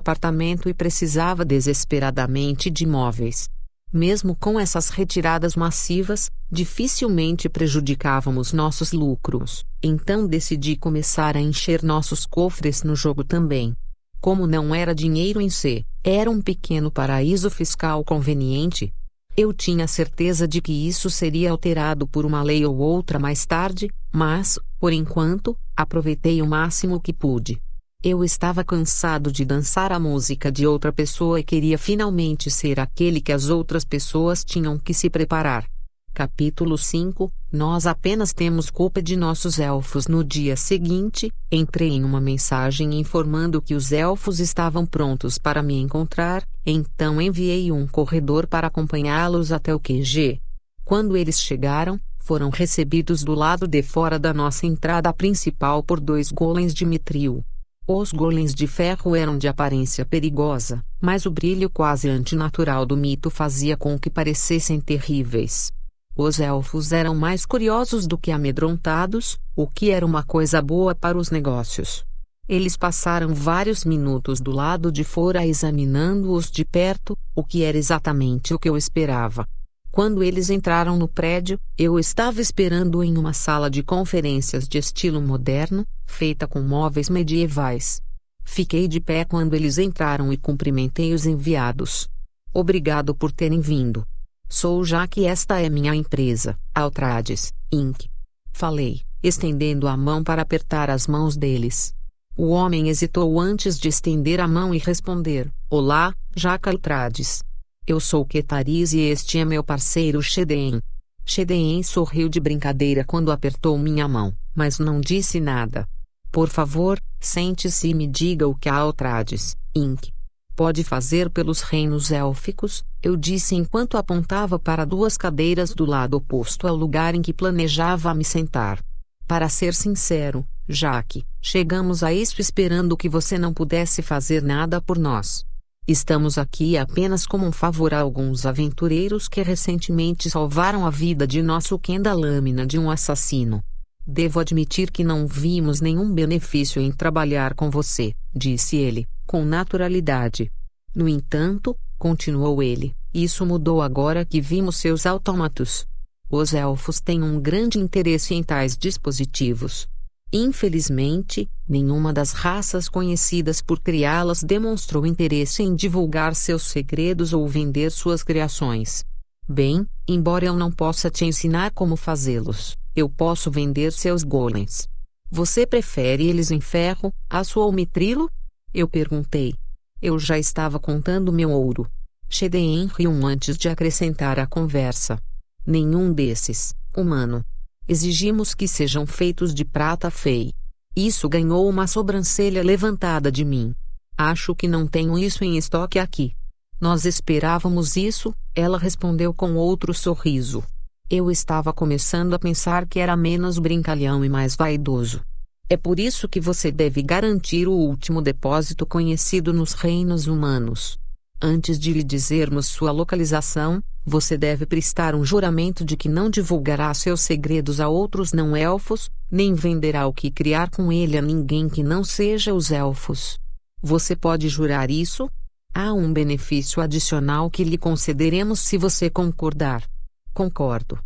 apartamento e precisava desesperadamente de móveis. Mesmo com essas retiradas massivas, dificilmente prejudicávamos nossos lucros. Então decidi começar a encher nossos cofres no jogo também. Como não era dinheiro em si, era um pequeno paraíso fiscal conveniente. Eu tinha certeza de que isso seria alterado por uma lei ou outra mais tarde, mas, por enquanto, aproveitei o máximo que pude. Eu estava cansado de dançar a música de outra pessoa e queria finalmente ser aquele que as outras pessoas tinham que se preparar. Capítulo 5 Nós apenas temos culpa de nossos elfos. No dia seguinte, entrei em uma mensagem informando que os elfos estavam prontos para me encontrar, então enviei um corredor para acompanhá-los até o QG. Quando eles chegaram, foram recebidos do lado de fora da nossa entrada principal por dois golems de mitril. Os golems de ferro eram de aparência perigosa, mas o brilho quase antinatural do mito fazia com que parecessem terríveis. Os elfos eram mais curiosos do que amedrontados, o que era uma coisa boa para os negócios. Eles passaram vários minutos do lado de fora examinando-os de perto, o que era exatamente o que eu esperava. Quando eles entraram no prédio, eu estava esperando em uma sala de conferências de estilo moderno, feita com móveis medievais. Fiquei de pé quando eles entraram e cumprimentei os enviados. Obrigado por terem vindo. Sou já que esta é minha empresa, Altrades, Inc. Falei, estendendo a mão para apertar as mãos deles. O homem hesitou antes de estender a mão e responder: Olá, Jaca Altrades. Eu sou Ketariz e este é meu parceiro Shedeen. Shedeen sorriu de brincadeira quando apertou minha mão, mas não disse nada. Por favor, sente-se e me diga o que a Altrades, Inc. Pode fazer pelos reinos élficos, eu disse enquanto apontava para duas cadeiras do lado oposto ao lugar em que planejava me sentar. Para ser sincero, Jaque, chegamos a isso esperando que você não pudesse fazer nada por nós. Estamos aqui apenas como um favor a alguns aventureiros que recentemente salvaram a vida de nosso Ken da lâmina de um assassino. Devo admitir que não vimos nenhum benefício em trabalhar com você, disse ele, com naturalidade. No entanto, continuou ele, isso mudou agora que vimos seus autômatos. Os elfos têm um grande interesse em tais dispositivos. Infelizmente, nenhuma das raças conhecidas por criá-las demonstrou interesse em divulgar seus segredos ou vender suas criações. Bem, embora eu não possa te ensinar como fazê-los, eu posso vender seus golems. Você prefere eles em ferro, aço ou mitrilo? Eu perguntei. Eu já estava contando meu ouro. Shedeen riu antes de acrescentar à conversa. Nenhum desses, humano, Exigimos que sejam feitos de prata fei. Isso ganhou uma sobrancelha levantada de mim. Acho que não tenho isso em estoque aqui. Nós esperávamos isso, ela respondeu com outro sorriso. Eu estava começando a pensar que era menos brincalhão e mais vaidoso. É por isso que você deve garantir o último depósito conhecido nos reinos humanos. Antes de lhe dizermos sua localização, você deve prestar um juramento de que não divulgará seus segredos a outros não-elfos, nem venderá o que criar com ele a ninguém que não seja os elfos. Você pode jurar isso? Há um benefício adicional que lhe concederemos se você concordar. Concordo.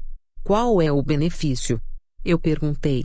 Qual é o benefício? Eu perguntei.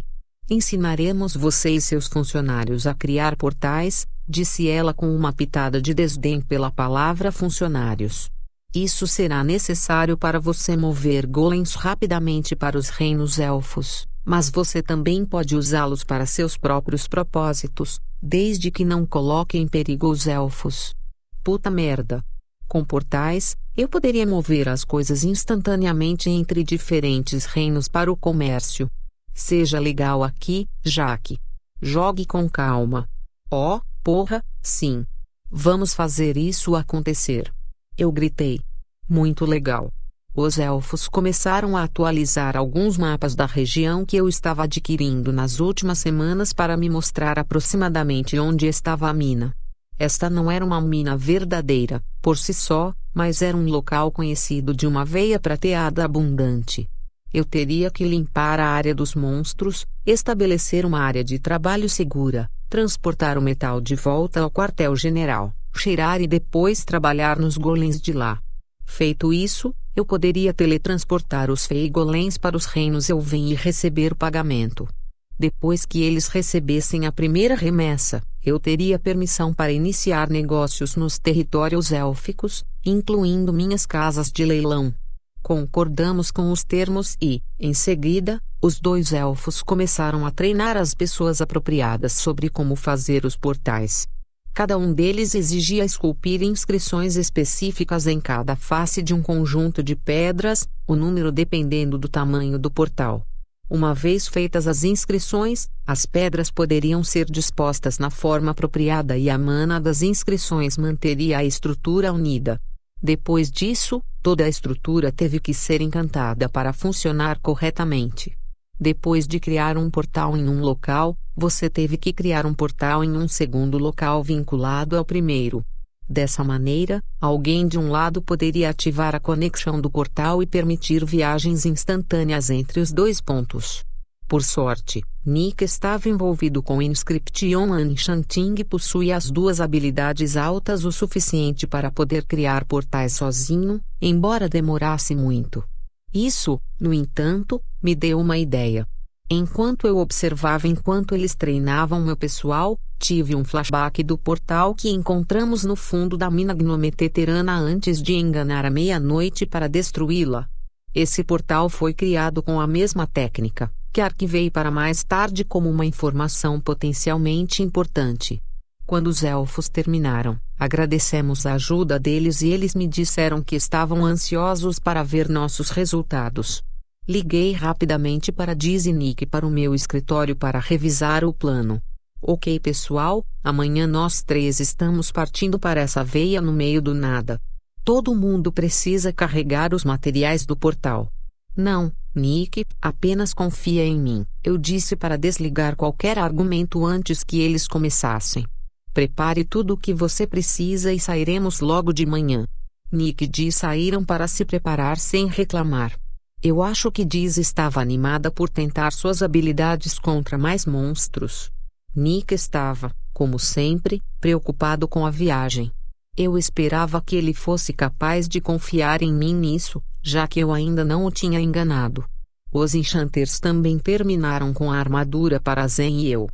Ensinaremos você e seus funcionários a criar portais, disse ela com uma pitada de desdém pela palavra funcionários. Isso será necessário para você mover golems rapidamente para os reinos elfos, mas você também pode usá-los para seus próprios propósitos, desde que não coloque em perigo os elfos. Puta merda. Com portais, eu poderia mover as coisas instantaneamente entre diferentes reinos para o comércio. Seja legal aqui, Jaque. Jogue com calma. Oh, Porra, sim. Vamos fazer isso acontecer. Eu gritei. Muito legal. Os elfos começaram a atualizar alguns mapas da região que eu estava adquirindo nas últimas semanas para me mostrar aproximadamente onde estava a mina. Esta não era uma mina verdadeira, por si só, mas era um local conhecido de uma veia prateada abundante. Eu teria que limpar a área dos monstros, estabelecer uma área de trabalho segura, transportar o metal de volta ao quartel-general, cheirar e depois trabalhar nos golems de lá. Feito isso, eu poderia teletransportar os feigolens para os reinos Elven e receber pagamento. Depois que eles recebessem a primeira remessa, eu teria permissão para iniciar negócios nos territórios élficos, incluindo minhas casas de leilão. Concordamos com os termos e, em seguida, os dois elfos começaram a treinar as pessoas apropriadas sobre como fazer os portais. Cada um deles exigia esculpir inscrições específicas em cada face de um conjunto de pedras, o número dependendo do tamanho do portal. Uma vez feitas as inscrições, as pedras poderiam ser dispostas na forma apropriada e a mana das inscrições manteria a estrutura unida. Depois disso, toda a estrutura teve que ser encantada para funcionar corretamente. Depois de criar um portal em um local, você teve que criar um portal em um segundo local vinculado ao primeiro. Dessa maneira, alguém de um lado poderia ativar a conexão do portal e permitir viagens instantâneas entre os dois pontos. Por sorte, Nick estava envolvido com Inscription Enchanting e possui as duas habilidades altas o suficiente para poder criar portais sozinho, embora demorasse muito. Isso, no entanto, me deu uma ideia. Enquanto eu observava enquanto eles treinavam meu pessoal, tive um flashback do portal que encontramos no fundo da mina gnometeterana antes de enganar a meia-noite para destruí-la. Esse portal foi criado com a mesma técnica, que arquivei para mais tarde como uma informação potencialmente importante. Quando os elfos terminaram, agradecemos a ajuda deles e eles me disseram que estavam ansiosos para ver nossos resultados. Liguei rapidamente para Disney e para o meu escritório para revisar o plano. Ok, pessoal, amanhã nós três estamos partindo para essa veia no meio do nada. Todo mundo precisa carregar os materiais do portal. Não, Nick, apenas confia em mim, eu disse para desligar qualquer argumento antes que eles começassem. Prepare tudo o que você precisa e sairemos logo de manhã. Nick e Diz saíram para se preparar sem reclamar. Eu acho que Diz estava animada por tentar suas habilidades contra mais monstros. Nick estava, como sempre, preocupado com a viagem. Eu esperava que ele fosse capaz de confiar em mim nisso, já que eu ainda não o tinha enganado. Os enchanters também terminaram com a armadura para Zen e eu.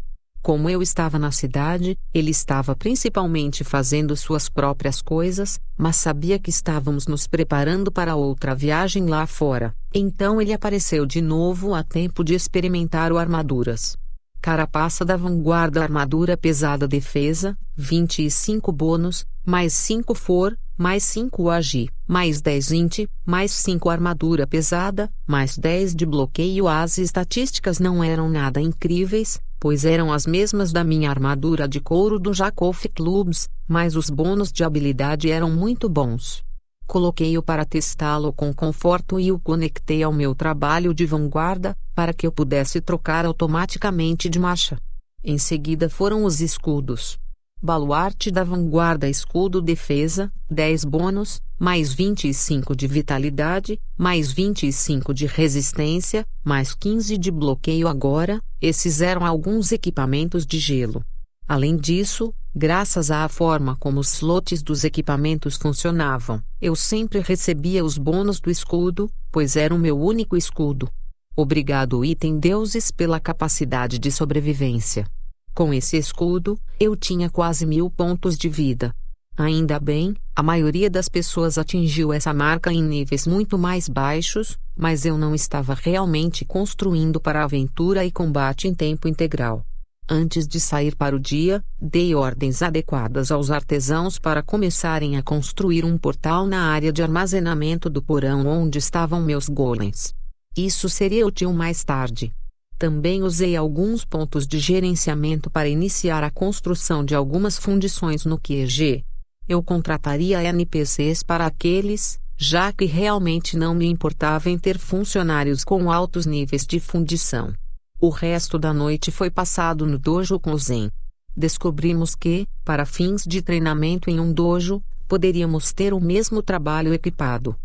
Como eu estava na cidade, ele estava principalmente fazendo suas próprias coisas, mas sabia que estávamos nos preparando para outra viagem lá fora. Então ele apareceu de novo a tempo de experimentar o armaduras. Carapaça da vanguarda armadura pesada defesa, 25 bônus, mais 5 for, mais 5 agi, mais 10 int, mais 5 armadura pesada, mais 10 de bloqueio. As estatísticas não eram nada incríveis, pois eram as mesmas da minha armadura de couro do Jacof Clubs, mas os bônus de habilidade eram muito bons. Coloquei-o para testá-lo com conforto e o conectei ao meu trabalho de vanguarda, para que eu pudesse trocar automaticamente de marcha. Em seguida foram os escudos. Baluarte da vanguarda escudo defesa, 10 bônus, mais 25 de vitalidade, mais 25 de resistência, mais 15 de bloqueio agora, esses eram alguns equipamentos de gelo. Além disso, graças à forma como os slots dos equipamentos funcionavam, eu sempre recebia os bônus do escudo, pois era o meu único escudo. Obrigado item deuses pela capacidade de sobrevivência. Com esse escudo, eu tinha quase mil pontos de vida. Ainda bem, a maioria das pessoas atingiu essa marca em níveis muito mais baixos, mas eu não estava realmente construindo para aventura e combate em tempo integral. Antes de sair para o dia, dei ordens adequadas aos artesãos para começarem a construir um portal na área de armazenamento do porão onde estavam meus golems. Isso seria útil mais tarde. Também usei alguns pontos de gerenciamento para iniciar a construção de algumas fundições no QG. Eu contrataria NPCs para aqueles, já que realmente não me importava em ter funcionários com altos níveis de fundição. O resto da noite foi passado no dojo com Zen. Descobrimos que, para fins de treinamento em um dojo, poderíamos ter o mesmo trabalho equipado.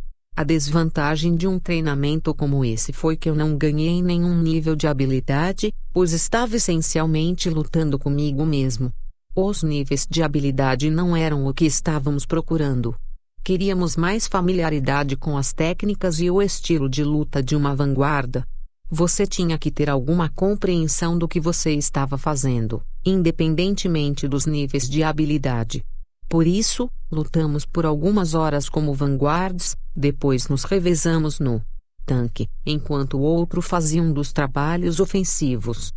A desvantagem de um treinamento como esse foi que eu não ganhei nenhum nível de habilidade, pois estava essencialmente lutando comigo mesmo. Os níveis de habilidade não eram o que estávamos procurando. Queríamos mais familiaridade com as técnicas e o estilo de luta de uma vanguarda. Você tinha que ter alguma compreensão do que você estava fazendo, independentemente dos níveis de habilidade. Por isso, lutamos por algumas horas como vanguards, depois nos revezamos no tanque, enquanto o outro fazia um dos trabalhos ofensivos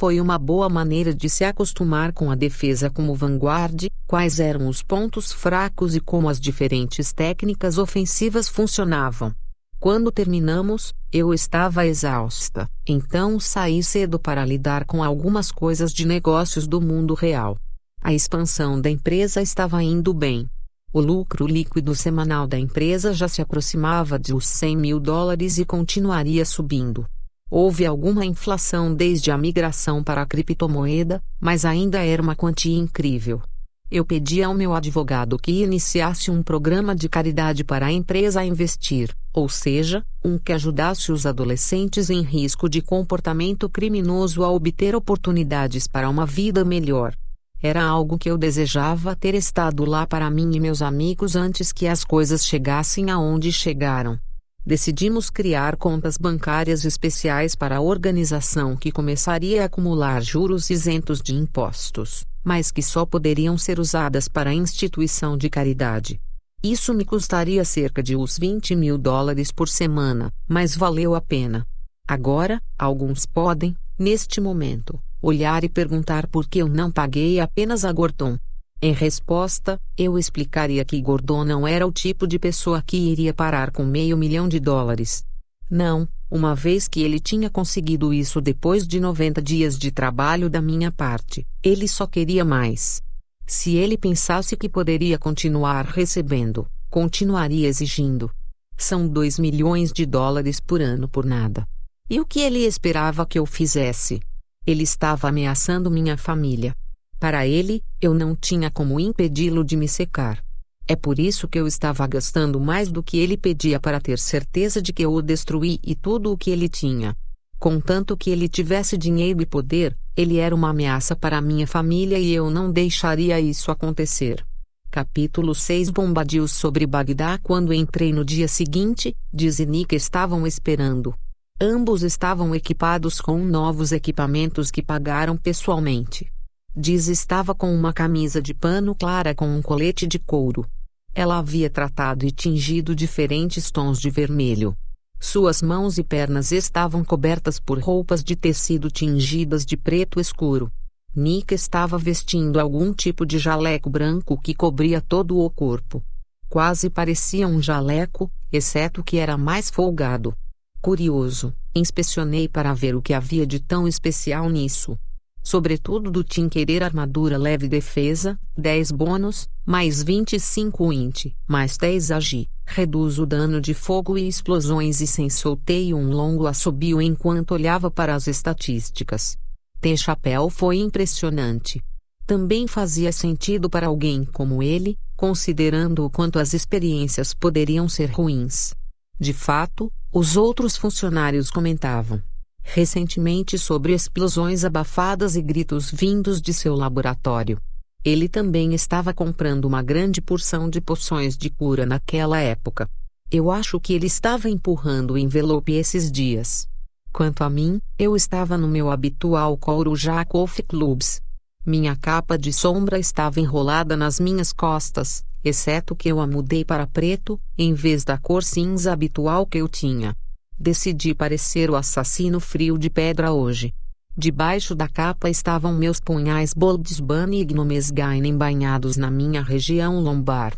foi uma boa maneira de se acostumar com a defesa como vanguarda, quais eram os pontos fracos e como as diferentes técnicas ofensivas funcionavam. Quando terminamos, eu estava exausta, então saí cedo para lidar com algumas coisas de negócios do mundo real. A expansão da empresa estava indo bem. O lucro líquido semanal da empresa já se aproximava de os 100 mil dólares e continuaria subindo. Houve alguma inflação desde a migração para a criptomoeda, mas ainda era uma quantia incrível. Eu pedi ao meu advogado que iniciasse um programa de caridade para a empresa investir, ou seja, um que ajudasse os adolescentes em risco de comportamento criminoso a obter oportunidades para uma vida melhor. Era algo que eu desejava ter estado lá para mim e meus amigos antes que as coisas chegassem aonde chegaram. Decidimos criar contas bancárias especiais para a organização que começaria a acumular juros isentos de impostos, mas que só poderiam ser usadas para a instituição de caridade. Isso me custaria cerca de uns 20 mil dólares por semana, mas valeu a pena. Agora, alguns podem, neste momento, olhar e perguntar por que eu não paguei apenas a Gordon. Em resposta, eu explicaria que Gordon não era o tipo de pessoa que iria parar com meio milhão de dólares. Não, uma vez que ele tinha conseguido isso depois de 90 dias de trabalho da minha parte, ele só queria mais. Se ele pensasse que poderia continuar recebendo, continuaria exigindo. São 2 milhões de dólares por ano por nada. E o que ele esperava que eu fizesse? Ele estava ameaçando minha família. Para ele, eu não tinha como impedi-lo de me secar. É por isso que eu estava gastando mais do que ele pedia para ter certeza de que eu o destruí e tudo o que ele tinha. Contanto que ele tivesse dinheiro e poder, ele era uma ameaça para minha família e eu não deixaria isso acontecer. Capítulo 6 Bombadios sobre Bagdá Quando entrei no dia seguinte, diz Nick estavam esperando. Ambos estavam equipados com novos equipamentos que pagaram pessoalmente. Diz estava com uma camisa de pano clara com um colete de couro. Ela havia tratado e tingido diferentes tons de vermelho. Suas mãos e pernas estavam cobertas por roupas de tecido tingidas de preto escuro. Nick estava vestindo algum tipo de jaleco branco que cobria todo o corpo. Quase parecia um jaleco, exceto que era mais folgado. Curioso, inspecionei para ver o que havia de tão especial nisso sobretudo do Team Querer Armadura Leve Defesa, 10 bônus, mais 25 int, mais 10 agi, reduz o dano de fogo e explosões e sem soltei um longo assobio enquanto olhava para as estatísticas. T chapéu foi impressionante. Também fazia sentido para alguém como ele, considerando o quanto as experiências poderiam ser ruins. De fato, os outros funcionários comentavam recentemente sobre explosões abafadas e gritos vindos de seu laboratório. Ele também estava comprando uma grande porção de poções de cura naquela época. Eu acho que ele estava empurrando o envelope esses dias. Quanto a mim, eu estava no meu habitual couro Jacoff Clubs. Minha capa de sombra estava enrolada nas minhas costas, exceto que eu a mudei para preto, em vez da cor cinza habitual que eu tinha. Decidi parecer o assassino frio de pedra hoje. Debaixo da capa estavam meus punhais Boldesban e Gnomesgainen banhados na minha região lombar.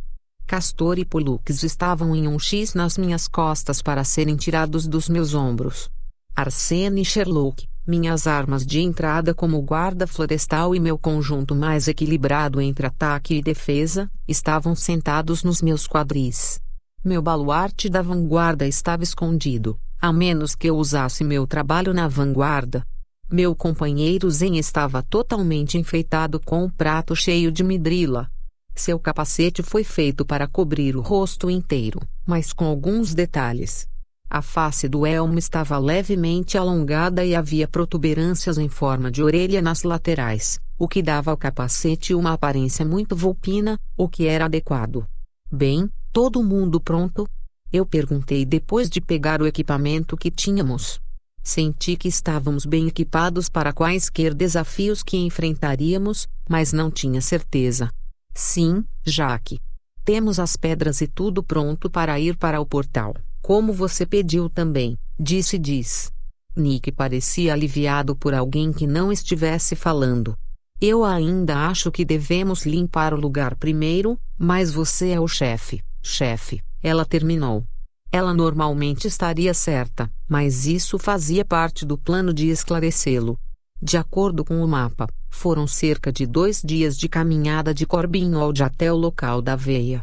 Castor e Pollux estavam em um X nas minhas costas para serem tirados dos meus ombros. Arsene e Sherlock, minhas armas de entrada como guarda florestal e meu conjunto mais equilibrado entre ataque e defesa, estavam sentados nos meus quadris. Meu baluarte da vanguarda estava escondido, a menos que eu usasse meu trabalho na vanguarda. Meu companheiro Zen estava totalmente enfeitado com um prato cheio de midrila. Seu capacete foi feito para cobrir o rosto inteiro, mas com alguns detalhes. A face do elmo estava levemente alongada e havia protuberâncias em forma de orelha nas laterais, o que dava ao capacete uma aparência muito vulpina, o que era adequado. Bem, todo mundo pronto? Eu perguntei depois de pegar o equipamento que tínhamos. Senti que estávamos bem equipados para quaisquer desafios que enfrentaríamos, mas não tinha certeza. Sim, Jaque. Temos as pedras e tudo pronto para ir para o portal, como você pediu também, disse Diz. Nick parecia aliviado por alguém que não estivesse falando. Eu ainda acho que devemos limpar o lugar primeiro, mas você é o chefe, chefe, ela terminou. Ela normalmente estaria certa, mas isso fazia parte do plano de esclarecê-lo. De acordo com o mapa, foram cerca de dois dias de caminhada de Corbinhold até o local da veia.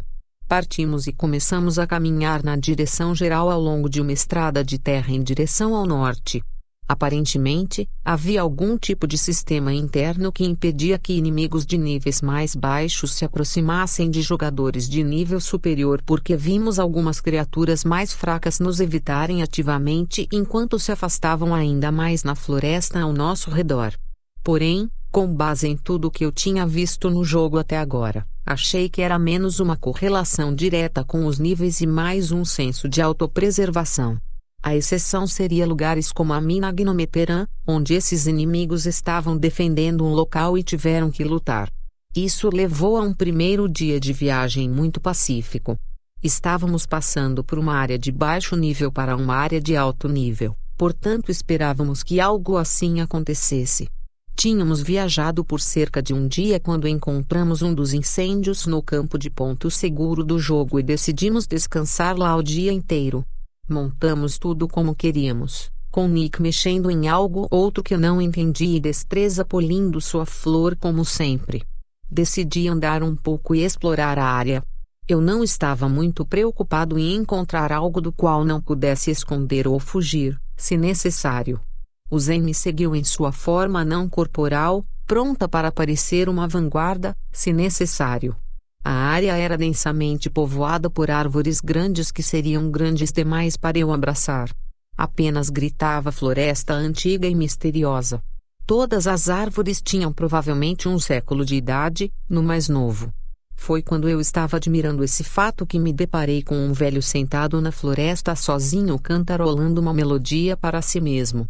Partimos e começamos a caminhar na direção geral ao longo de uma estrada de terra em direção ao norte. Aparentemente, havia algum tipo de sistema interno que impedia que inimigos de níveis mais baixos se aproximassem de jogadores de nível superior porque vimos algumas criaturas mais fracas nos evitarem ativamente enquanto se afastavam ainda mais na floresta ao nosso redor. Porém, com base em tudo o que eu tinha visto no jogo até agora, achei que era menos uma correlação direta com os níveis e mais um senso de autopreservação. A exceção seria lugares como a mina Gnometeran, onde esses inimigos estavam defendendo um local e tiveram que lutar. Isso levou a um primeiro dia de viagem muito pacífico. Estávamos passando por uma área de baixo nível para uma área de alto nível, portanto esperávamos que algo assim acontecesse. Tínhamos viajado por cerca de um dia quando encontramos um dos incêndios no campo de ponto seguro do jogo e decidimos descansar lá o dia inteiro. Montamos tudo como queríamos, com Nick mexendo em algo outro que não entendi e Destreza polindo sua flor como sempre. Decidi andar um pouco e explorar a área. Eu não estava muito preocupado em encontrar algo do qual não pudesse esconder ou fugir, se necessário. O Zen me seguiu em sua forma não corporal, pronta para parecer uma vanguarda, se necessário. A área era densamente povoada por árvores grandes que seriam grandes demais para eu abraçar. Apenas gritava floresta antiga e misteriosa. Todas as árvores tinham provavelmente um século de idade, no mais novo. Foi quando eu estava admirando esse fato que me deparei com um velho sentado na floresta sozinho cantarolando uma melodia para si mesmo.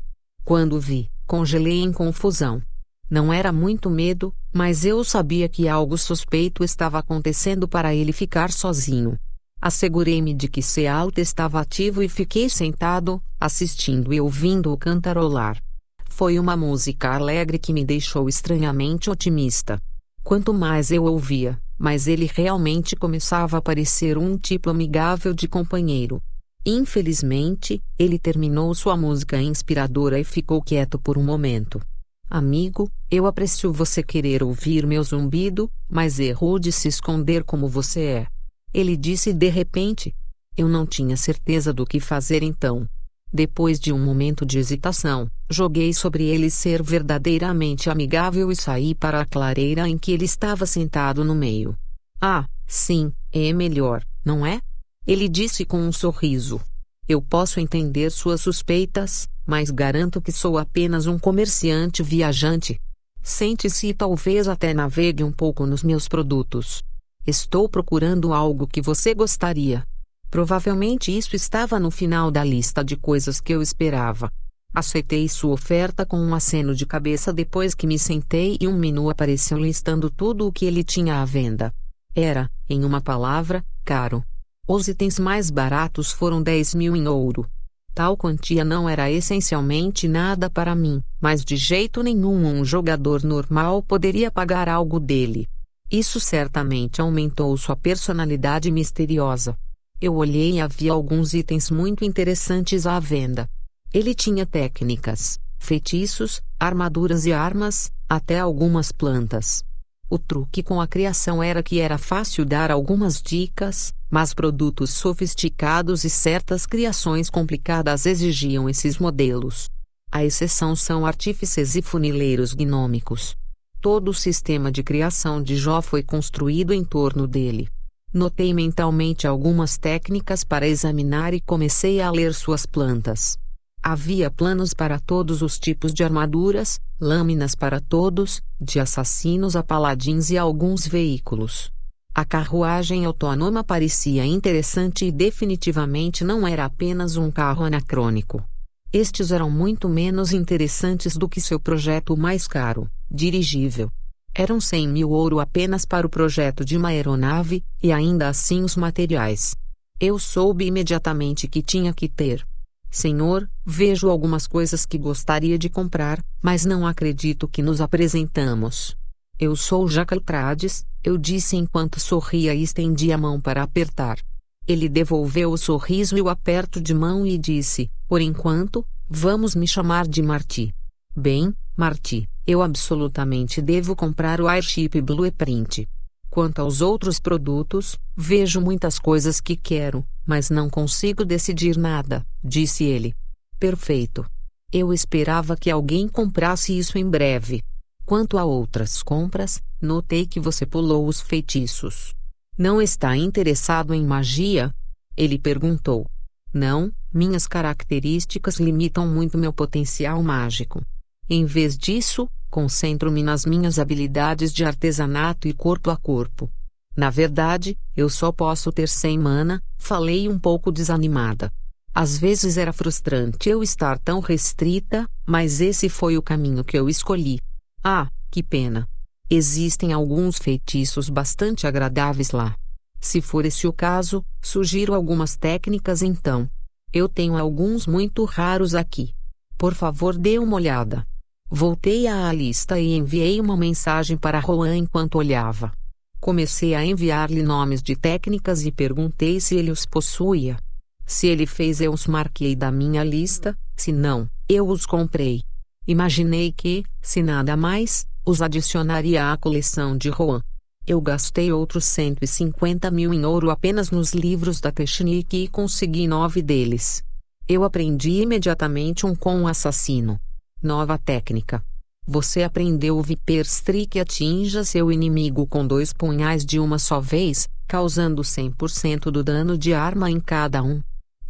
Quando vi, congelei em confusão. Não era muito medo, mas eu sabia que algo suspeito estava acontecendo para ele ficar sozinho. Assegurei-me de que Sealt estava ativo e fiquei sentado, assistindo e ouvindo-o cantarolar. Foi uma música alegre que me deixou estranhamente otimista. Quanto mais eu ouvia, mais ele realmente começava a parecer um tipo amigável de companheiro. Infelizmente, ele terminou sua música inspiradora e ficou quieto por um momento. Amigo, eu aprecio você querer ouvir meu zumbido, mas errou de se esconder como você é. Ele disse de repente. Eu não tinha certeza do que fazer então. Depois de um momento de hesitação, joguei sobre ele ser verdadeiramente amigável e saí para a clareira em que ele estava sentado no meio. Ah, sim, é melhor, não é? Ele disse com um sorriso. Eu posso entender suas suspeitas, mas garanto que sou apenas um comerciante viajante. Sente-se e talvez até navegue um pouco nos meus produtos. Estou procurando algo que você gostaria. Provavelmente isso estava no final da lista de coisas que eu esperava. Aceitei sua oferta com um aceno de cabeça depois que me sentei e um menu apareceu listando tudo o que ele tinha à venda. Era, em uma palavra, caro. Os itens mais baratos foram 10 mil em ouro. Tal quantia não era essencialmente nada para mim, mas de jeito nenhum um jogador normal poderia pagar algo dele. Isso certamente aumentou sua personalidade misteriosa. Eu olhei e havia alguns itens muito interessantes à venda. Ele tinha técnicas, feitiços, armaduras e armas, até algumas plantas. O truque com a criação era que era fácil dar algumas dicas, mas produtos sofisticados e certas criações complicadas exigiam esses modelos. A exceção são artífices e funileiros gnômicos. Todo o sistema de criação de Jó foi construído em torno dele. Notei mentalmente algumas técnicas para examinar e comecei a ler suas plantas. Havia planos para todos os tipos de armaduras, lâminas para todos, de assassinos a paladins e alguns veículos. A carruagem autônoma parecia interessante e definitivamente não era apenas um carro anacrônico. Estes eram muito menos interessantes do que seu projeto mais caro, dirigível. Eram 100 mil ouro apenas para o projeto de uma aeronave, e ainda assim os materiais. Eu soube imediatamente que tinha que ter. Senhor, vejo algumas coisas que gostaria de comprar, mas não acredito que nos apresentamos. Eu sou Jacal Trades, eu disse enquanto sorria e estendi a mão para apertar. Ele devolveu o sorriso e o aperto de mão e disse: Por enquanto, vamos me chamar de Marty. Bem, Marty, eu absolutamente devo comprar o Airship Blueprint. Quanto aos outros produtos, vejo muitas coisas que quero, mas não consigo decidir nada, disse ele. Perfeito. Eu esperava que alguém comprasse isso em breve. Quanto a outras compras, notei que você pulou os feitiços. Não está interessado em magia? Ele perguntou. Não, minhas características limitam muito meu potencial mágico. Em vez disso, concentro-me nas minhas habilidades de artesanato e corpo a corpo. Na verdade, eu só posso ter 100 mana, falei um pouco desanimada. Às vezes era frustrante eu estar tão restrita, mas esse foi o caminho que eu escolhi. Ah, que pena. Existem alguns feitiços bastante agradáveis lá. Se for esse o caso, sugiro algumas técnicas então. Eu tenho alguns muito raros aqui. Por favor, dê uma olhada. Voltei à lista e enviei uma mensagem para Juan enquanto olhava. Comecei a enviar-lhe nomes de técnicas e perguntei se ele os possuía. Se ele fez, eu os marquei da minha lista, se não, eu os comprei. Imaginei que, se nada mais, os adicionaria à coleção de Juan. Eu gastei outros 150 mil em ouro apenas nos livros da Technique e consegui nove deles. Eu aprendi imediatamente um com o assassino. Nova técnica. Você aprendeu o Viper Streak atinja seu inimigo com dois punhais de uma só vez, causando 100% do dano de arma em cada um.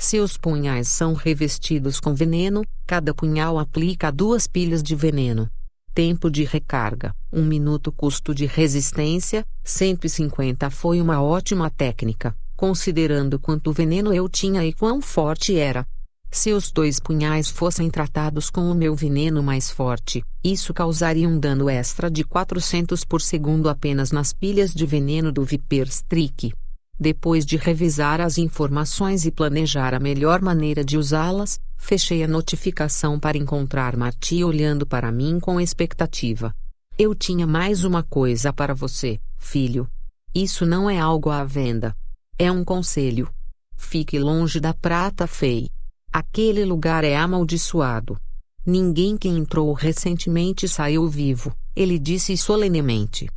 Se os punhais são revestidos com veneno, cada punhal aplica duas pilhas de veneno. Tempo de recarga: 1 minuto. Custo de resistência: 150. Foi uma ótima técnica, considerando quanto veneno eu tinha e quão forte era. Se os dois punhais fossem tratados com o meu veneno mais forte, isso causaria um dano extra de 400 por segundo apenas nas pilhas de veneno do Viper Streak. Depois de revisar as informações e planejar a melhor maneira de usá-las, fechei a notificação para encontrar Marty olhando para mim com expectativa. Eu tinha mais uma coisa para você, filho. Isso não é algo à venda. É um conselho. Fique longe da prata fei. Aquele lugar é amaldiçoado. Ninguém que entrou recentemente saiu vivo, ele disse solenemente.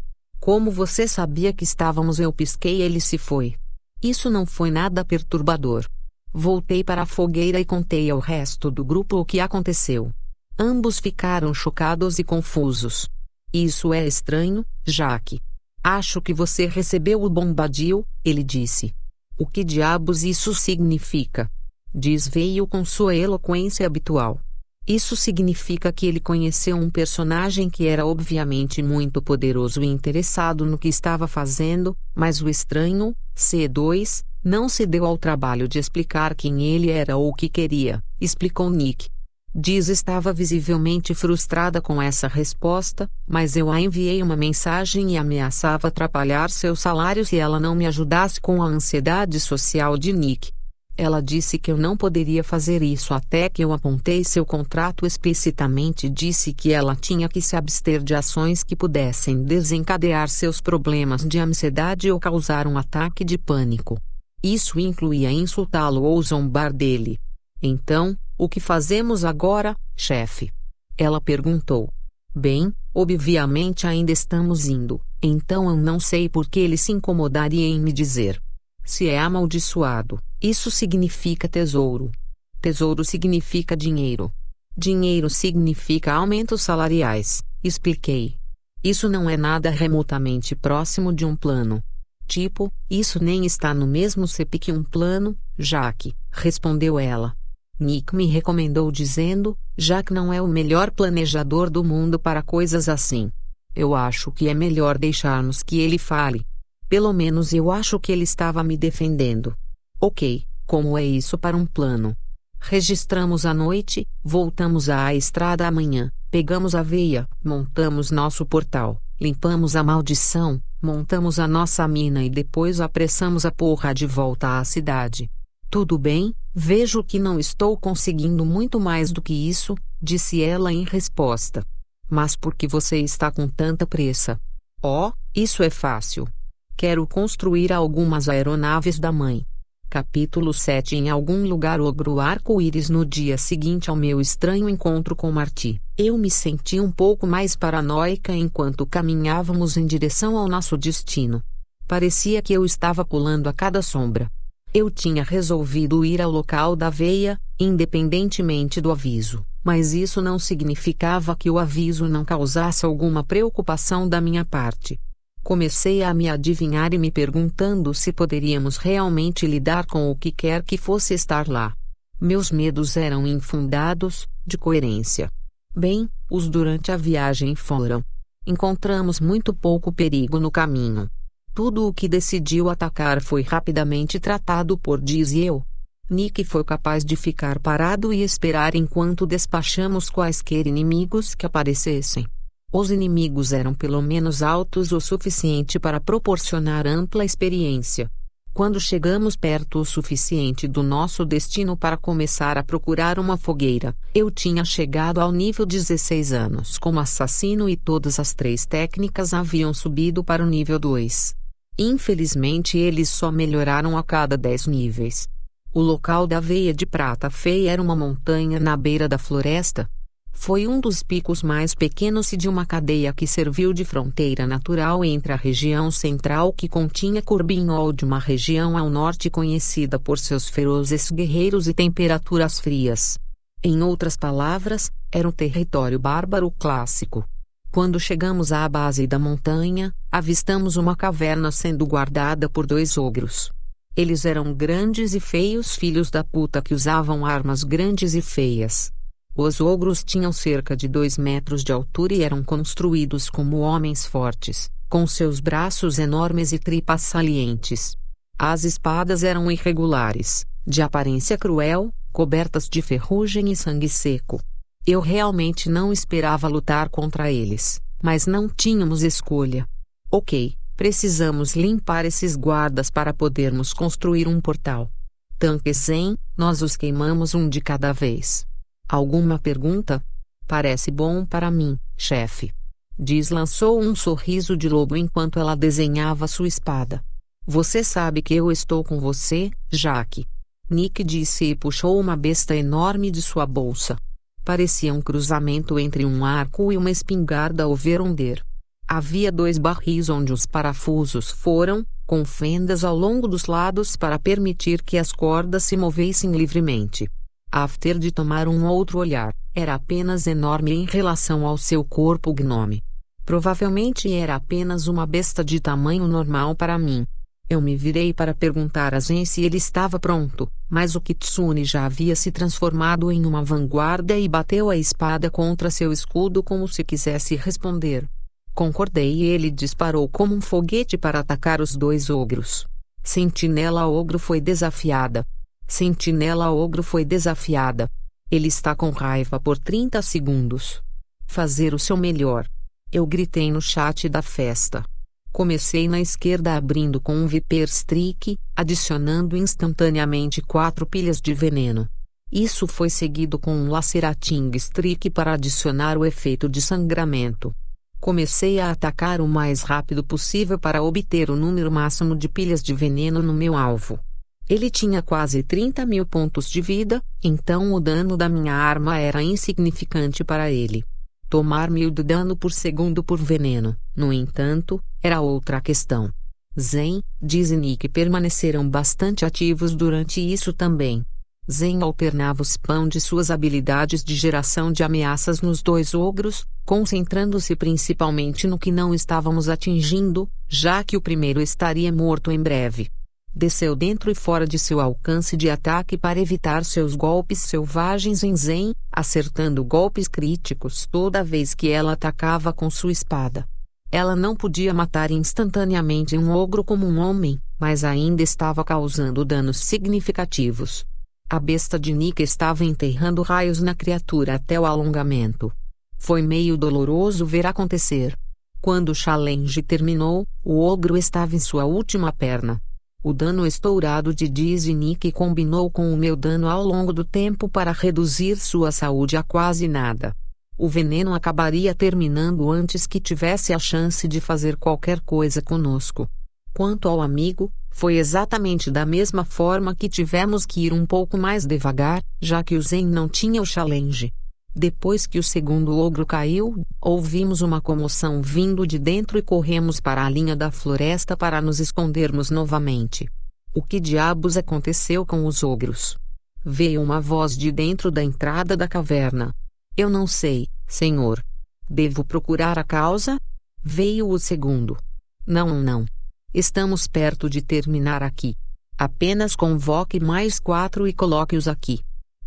Como você sabia que estávamos? Eu pisquei e ele se foi. Isso não foi nada perturbador. Voltei para a fogueira e contei ao resto do grupo o que aconteceu. Ambos ficaram chocados e confusos. Isso é estranho, Jaque. Acho que você recebeu o bombadil, ele disse. O que diabos isso significa? Diz veio com sua eloquência habitual. Isso significa que ele conheceu um personagem que era obviamente muito poderoso e interessado no que estava fazendo, mas o estranho, C2, não se deu ao trabalho de explicar quem ele era ou o que queria, explicou Nick. Diz estava visivelmente frustrada com essa resposta, mas eu a enviei uma mensagem e ameaçava atrapalhar seu salário se ela não me ajudasse com a ansiedade social de Nick. Ela disse que eu não poderia fazer isso até que eu apontei seu contrato explicitamente disse que ela tinha que se abster de ações que pudessem desencadear seus problemas de ansiedade ou causar um ataque de pânico. Isso incluía insultá-lo ou zombar dele. Então, o que fazemos agora, chefe? Ela perguntou. Bem, obviamente ainda estamos indo, então eu não sei por que ele se incomodaria em me dizer. Se é amaldiçoado, isso significa tesouro. Tesouro significa dinheiro. Dinheiro significa aumentos salariais, expliquei. Isso não é nada remotamente próximo de um plano. Tipo, isso nem está no mesmo CP que um plano, Jaque, respondeu ela. Nick me recomendou dizendo, que não é o melhor planejador do mundo para coisas assim. Eu acho que é melhor deixarmos que ele fale. Pelo menos eu acho que ele estava me defendendo. Ok, como é isso para um plano? Registramos a noite, voltamos à estrada amanhã, pegamos a veia, montamos nosso portal, limpamos a maldição, montamos a nossa mina e depois apressamos a porra de volta à cidade. Tudo bem, vejo que não estou conseguindo muito mais do que isso, disse ela em resposta. Mas por que você está com tanta pressa? Oh, isso é fácil. Quero construir algumas aeronaves da mãe. Capítulo 7 Em algum lugar ogro arco-íris no dia seguinte ao meu estranho encontro com Marty. Eu me senti um pouco mais paranoica enquanto caminhávamos em direção ao nosso destino. Parecia que eu estava pulando a cada sombra. Eu tinha resolvido ir ao local da veia, independentemente do aviso, mas isso não significava que o aviso não causasse alguma preocupação da minha parte. Comecei a me adivinhar e me perguntando se poderíamos realmente lidar com o que quer que fosse estar lá. Meus medos eram infundados, de coerência. Bem, os durante a viagem foram. Encontramos muito pouco perigo no caminho. Tudo o que decidiu atacar foi rapidamente tratado por Diz e eu. Nick foi capaz de ficar parado e esperar enquanto despachamos quaisquer inimigos que aparecessem. Os inimigos eram pelo menos altos o suficiente para proporcionar ampla experiência. Quando chegamos perto o suficiente do nosso destino para começar a procurar uma fogueira, eu tinha chegado ao nível 16 anos como assassino e todas as três técnicas haviam subido para o nível 2. Infelizmente eles só melhoraram a cada 10 níveis. O local da veia de prata feia era uma montanha na beira da floresta. Foi um dos picos mais pequenos e de uma cadeia que serviu de fronteira natural entre a região central que continha Corbinhol de uma região ao norte conhecida por seus ferozes guerreiros e temperaturas frias. Em outras palavras, era um território bárbaro clássico. Quando chegamos à base da montanha, avistamos uma caverna sendo guardada por dois ogros. Eles eram grandes e feios filhos da puta que usavam armas grandes e feias. Os ogros tinham cerca de dois metros de altura e eram construídos como homens fortes, com seus braços enormes e tripas salientes. As espadas eram irregulares, de aparência cruel, cobertas de ferrugem e sangue seco. Eu realmente não esperava lutar contra eles, mas não tínhamos escolha. Ok, precisamos limpar esses guardas para podermos construir um portal. Tanques 100, nós os queimamos um de cada vez. Alguma pergunta? Parece bom para mim, chefe. Diz lançou um sorriso de lobo enquanto ela desenhava sua espada. Você sabe que eu estou com você, Jaque. Nick disse e puxou uma besta enorme de sua bolsa. Parecia um cruzamento entre um arco e uma espingarda ou veronder. Havia dois barris onde os parafusos foram, com fendas ao longo dos lados para permitir que as cordas se movessem livremente. After de tomar um outro olhar, era apenas enorme em relação ao seu corpo gnome. Provavelmente era apenas uma besta de tamanho normal para mim, eu me virei para perguntar a Zen se ele estava pronto, mas o Kitsune já havia se transformado em uma vanguarda e bateu a espada contra seu escudo como se quisesse responder. Concordei e ele disparou como um foguete para atacar os dois ogros. Sentinela Ogro foi desafiada. Sentinela Ogro foi desafiada. Ele está com raiva por 30 segundos. Fazer o seu melhor. Eu gritei no chat da festa. Comecei na esquerda abrindo com um Viper Streak, adicionando instantaneamente quatro pilhas de veneno. Isso foi seguido com um Lacerating Streak para adicionar o efeito de sangramento. Comecei a atacar o mais rápido possível para obter o número máximo de pilhas de veneno no meu alvo. Ele tinha quase 30 mil pontos de vida, então o dano da minha arma era insignificante para ele. Tomar mil de dano por segundo por veneno, no entanto, era outra questão. Zen, diz Nick permaneceram bastante ativos durante isso também. Zen alternava o spam de suas habilidades de geração de ameaças nos dois ogros, concentrando-se principalmente no que não estávamos atingindo, já que o primeiro estaria morto em breve. Desceu dentro e fora de seu alcance de ataque para evitar seus golpes selvagens em Zen, acertando golpes críticos toda vez que ela atacava com sua espada. Ela não podia matar instantaneamente um ogro como um homem, mas ainda estava causando danos significativos. A besta de Nick estava enterrando raios na criatura até o alongamento. Foi meio doloroso ver acontecer. Quando o challenge terminou, o ogro estava em sua última perna. O dano estourado de Dizzy Nick combinou com o meu dano ao longo do tempo para reduzir sua saúde a quase nada. O veneno acabaria terminando antes que tivesse a chance de fazer qualquer coisa conosco. Quanto ao amigo, foi exatamente da mesma forma que tivemos que ir um pouco mais devagar, já que o Zen não tinha o challenge. Depois que o segundo ogro caiu, ouvimos uma comoção vindo de dentro e corremos para a linha da floresta para nos escondermos novamente. O que diabos aconteceu com os ogros? Veio uma voz de dentro da entrada da caverna. Eu não sei, senhor. Devo procurar a causa? Veio o segundo. Não, não. Estamos perto de terminar aqui. Apenas convoque mais quatro e coloque-os aqui.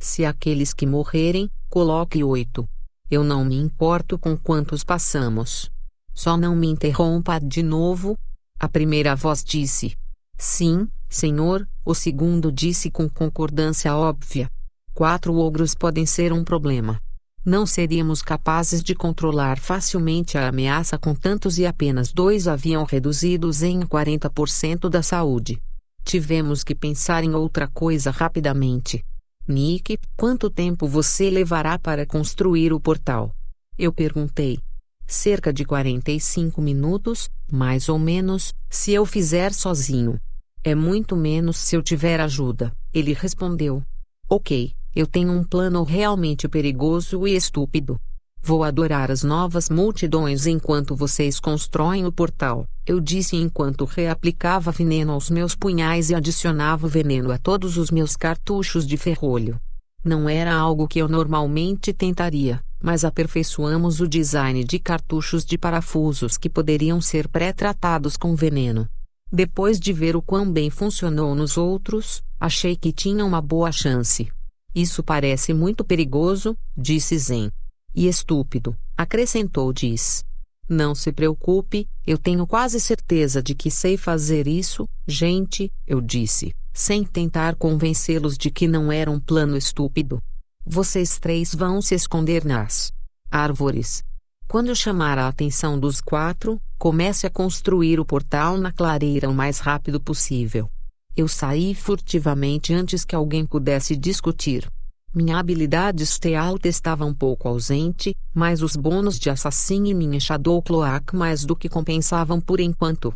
Se aqueles que morrerem, coloque oito. Eu não me importo com quantos passamos. Só não me interrompa de novo. A primeira voz disse: Sim, senhor. O segundo disse com concordância óbvia: Quatro ogros podem ser um problema. Não seríamos capazes de controlar facilmente a ameaça com tantos e apenas dois haviam reduzidos em 40% da saúde. Tivemos que pensar em outra coisa rapidamente. Nick, quanto tempo você levará para construir o portal? Eu perguntei. Cerca de 45 minutos, mais ou menos, se eu fizer sozinho. É muito menos se eu tiver ajuda, ele respondeu. Ok, eu tenho um plano realmente perigoso e estúpido. Vou adorar as novas multidões enquanto vocês constroem o portal, eu disse enquanto reaplicava veneno aos meus punhais e adicionava veneno a todos os meus cartuchos de ferrolho. Não era algo que eu normalmente tentaria, mas aperfeiçoamos o design de cartuchos de parafusos que poderiam ser pré-tratados com veneno. Depois de ver o quão bem funcionou nos outros, achei que tinha uma boa chance. Isso parece muito perigoso, disse Zen. E estúpido, acrescentou Diz. Não se preocupe, eu tenho quase certeza de que sei fazer isso, gente, eu disse, sem tentar convencê-los de que não era um plano estúpido. Vocês três vão se esconder nas árvores. Quando chamar a atenção dos quatro, comece a construir o portal na clareira o mais rápido possível. Eu saí furtivamente antes que alguém pudesse discutir. Minha habilidade stealth estava um pouco ausente, mas os bônus de assassino e minha Shadow Cloak mais do que compensavam por enquanto.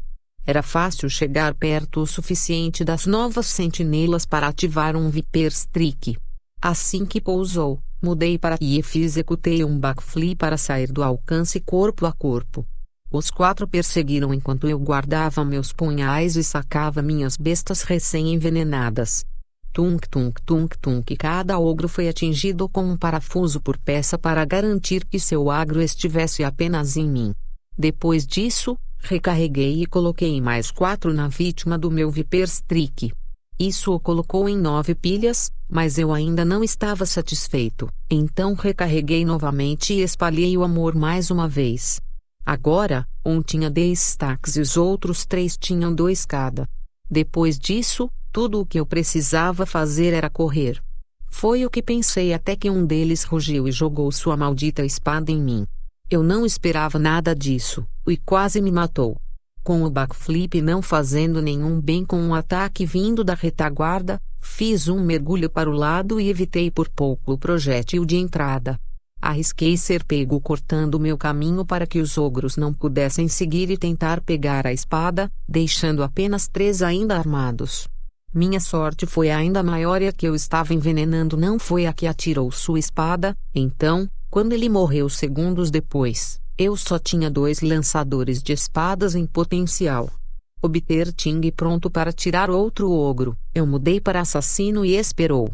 Era fácil chegar perto o suficiente das novas sentinelas para ativar um Viper Streak. Assim que pousou, mudei para e executei um backflip para sair do alcance corpo a corpo. Os quatro perseguiram enquanto eu guardava meus punhais e sacava minhas bestas recém-envenenadas. Tunk tunk tunk tunk cada ogro foi atingido com um parafuso por peça para garantir que seu agro estivesse apenas em mim. Depois disso, recarreguei e coloquei mais quatro na vítima do meu Viper Streak. Isso o colocou em nove pilhas, mas eu ainda não estava satisfeito, então recarreguei novamente e espalhei o amor mais uma vez. Agora, um tinha 10 stacks e os outros três tinham dois cada. Depois disso, tudo o que eu precisava fazer era correr. Foi o que pensei até que um deles rugiu e jogou sua maldita espada em mim. Eu não esperava nada disso, e quase me matou. Com o backflip não fazendo nenhum bem com um ataque vindo da retaguarda, fiz um mergulho para o lado e evitei por pouco o projétil de entrada. Arrisquei ser pego cortando meu caminho para que os ogros não pudessem seguir e tentar pegar a espada, deixando apenas três ainda armados. Minha sorte foi ainda maior e a que eu estava envenenando não foi a que atirou sua espada, então, quando ele morreu segundos depois, eu só tinha dois lançadores de espadas em potencial. Obter Ting pronto para tirar outro ogro, eu mudei para assassino e esperou.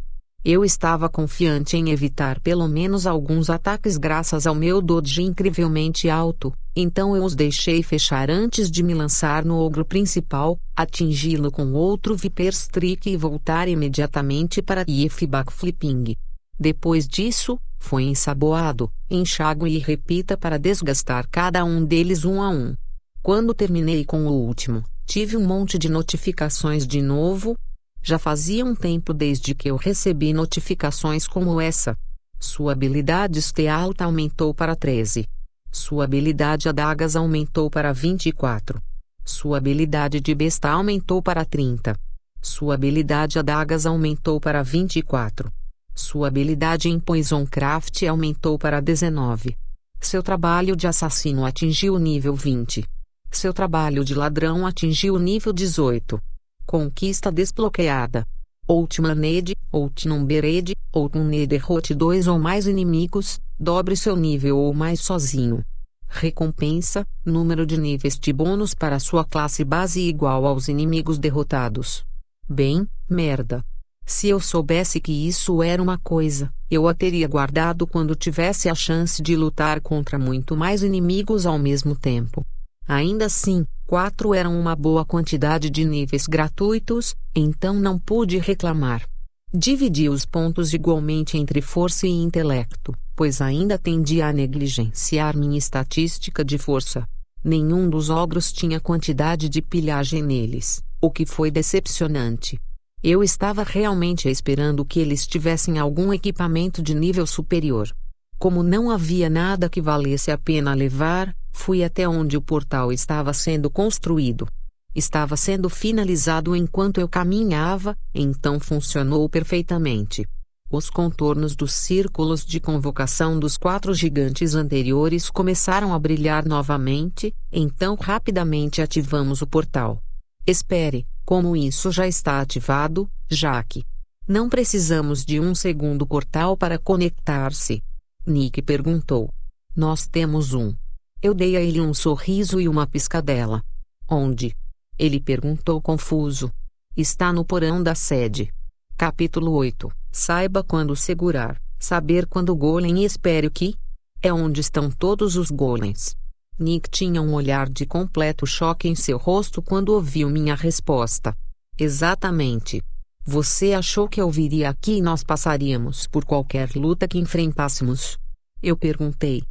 Eu estava confiante em evitar pelo menos alguns ataques graças ao meu dodge incrivelmente alto, então eu os deixei fechar antes de me lançar no ogro principal, atingi-lo com outro Viper Streak e voltar imediatamente para IF Backflipping. Depois disso, foi ensaboado, enxague e repita para desgastar cada um deles um a um. Quando terminei com o último, tive um monte de notificações de novo, já fazia um tempo desde que eu recebi notificações como essa. Sua habilidade ST alta aumentou para 13. Sua habilidade adagas aumentou para 24. Sua habilidade de besta aumentou para 30. Sua habilidade adagas aumentou para 24. Sua habilidade em Poison Craft aumentou para 19. Seu trabalho de assassino atingiu o nível 20. Seu trabalho de ladrão atingiu o nível 18. Conquista desbloqueada. Outmaned, Outnumbered, Outnumber derrote dois ou mais inimigos, dobre seu nível ou mais sozinho. Recompensa: número de níveis de bônus para sua classe base igual aos inimigos derrotados. Bem, merda. Se eu soubesse que isso era uma coisa, eu a teria guardado quando tivesse a chance de lutar contra muito mais inimigos ao mesmo tempo. Ainda assim, quatro eram uma boa quantidade de níveis gratuitos, então não pude reclamar. Dividi os pontos igualmente entre força e intelecto, pois ainda tendia a negligenciar minha estatística de força. Nenhum dos ogros tinha quantidade de pilhagem neles, o que foi decepcionante. Eu estava realmente esperando que eles tivessem algum equipamento de nível superior. Como não havia nada que valesse a pena levar, fui até onde o portal estava sendo construído. Estava sendo finalizado enquanto eu caminhava, então funcionou perfeitamente. Os contornos dos círculos de convocação dos quatro gigantes anteriores começaram a brilhar novamente, então rapidamente ativamos o portal. Espere, como isso já está ativado, Jaque? Não precisamos de um segundo portal para conectar-se. Nick perguntou. Nós temos um. Eu dei a ele um sorriso e uma piscadela. Onde? Ele perguntou confuso. Está no porão da sede. Capítulo 8 Saiba quando segurar, saber quando golem e espere que. É onde estão todos os golems. Nick tinha um olhar de completo choque em seu rosto quando ouviu minha resposta. Exatamente. Você achou que eu viria aqui e nós passaríamos por qualquer luta que enfrentássemos? Eu perguntei.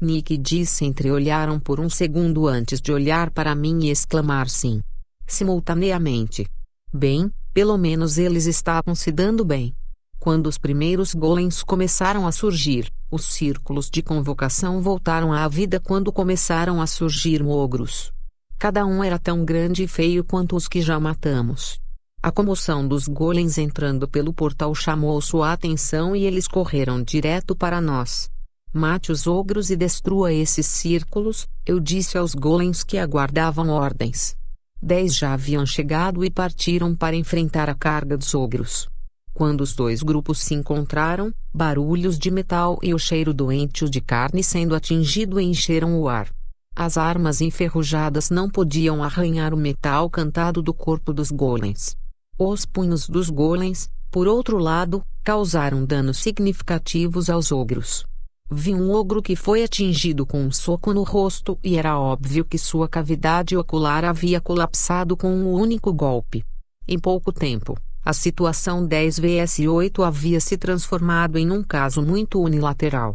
Nick disse entreolharam por um segundo antes de olhar para mim e exclamar sim. Simultaneamente. Bem, pelo menos eles estavam se dando bem. Quando os primeiros golems começaram a surgir, os círculos de convocação voltaram à vida quando começaram a surgir ogros. Cada um era tão grande e feio quanto os que já matamos. A comoção dos golems entrando pelo portal chamou sua atenção e eles correram direto para nós. Mate os ogros e destrua esses círculos, eu disse aos golems que aguardavam ordens. Dez já haviam chegado e partiram para enfrentar a carga dos ogros. Quando os dois grupos se encontraram, barulhos de metal e o cheiro doentio de carne sendo atingido encheram o ar. As armas enferrujadas não podiam arranhar o metal cantado do corpo dos golems. Os punhos dos golems, por outro lado, causaram danos significativos aos ogros. Vi um ogro que foi atingido com um soco no rosto e era óbvio que sua cavidade ocular havia colapsado com um único golpe. Em pouco tempo, a situação 10 vs 8 havia se transformado em um caso muito unilateral.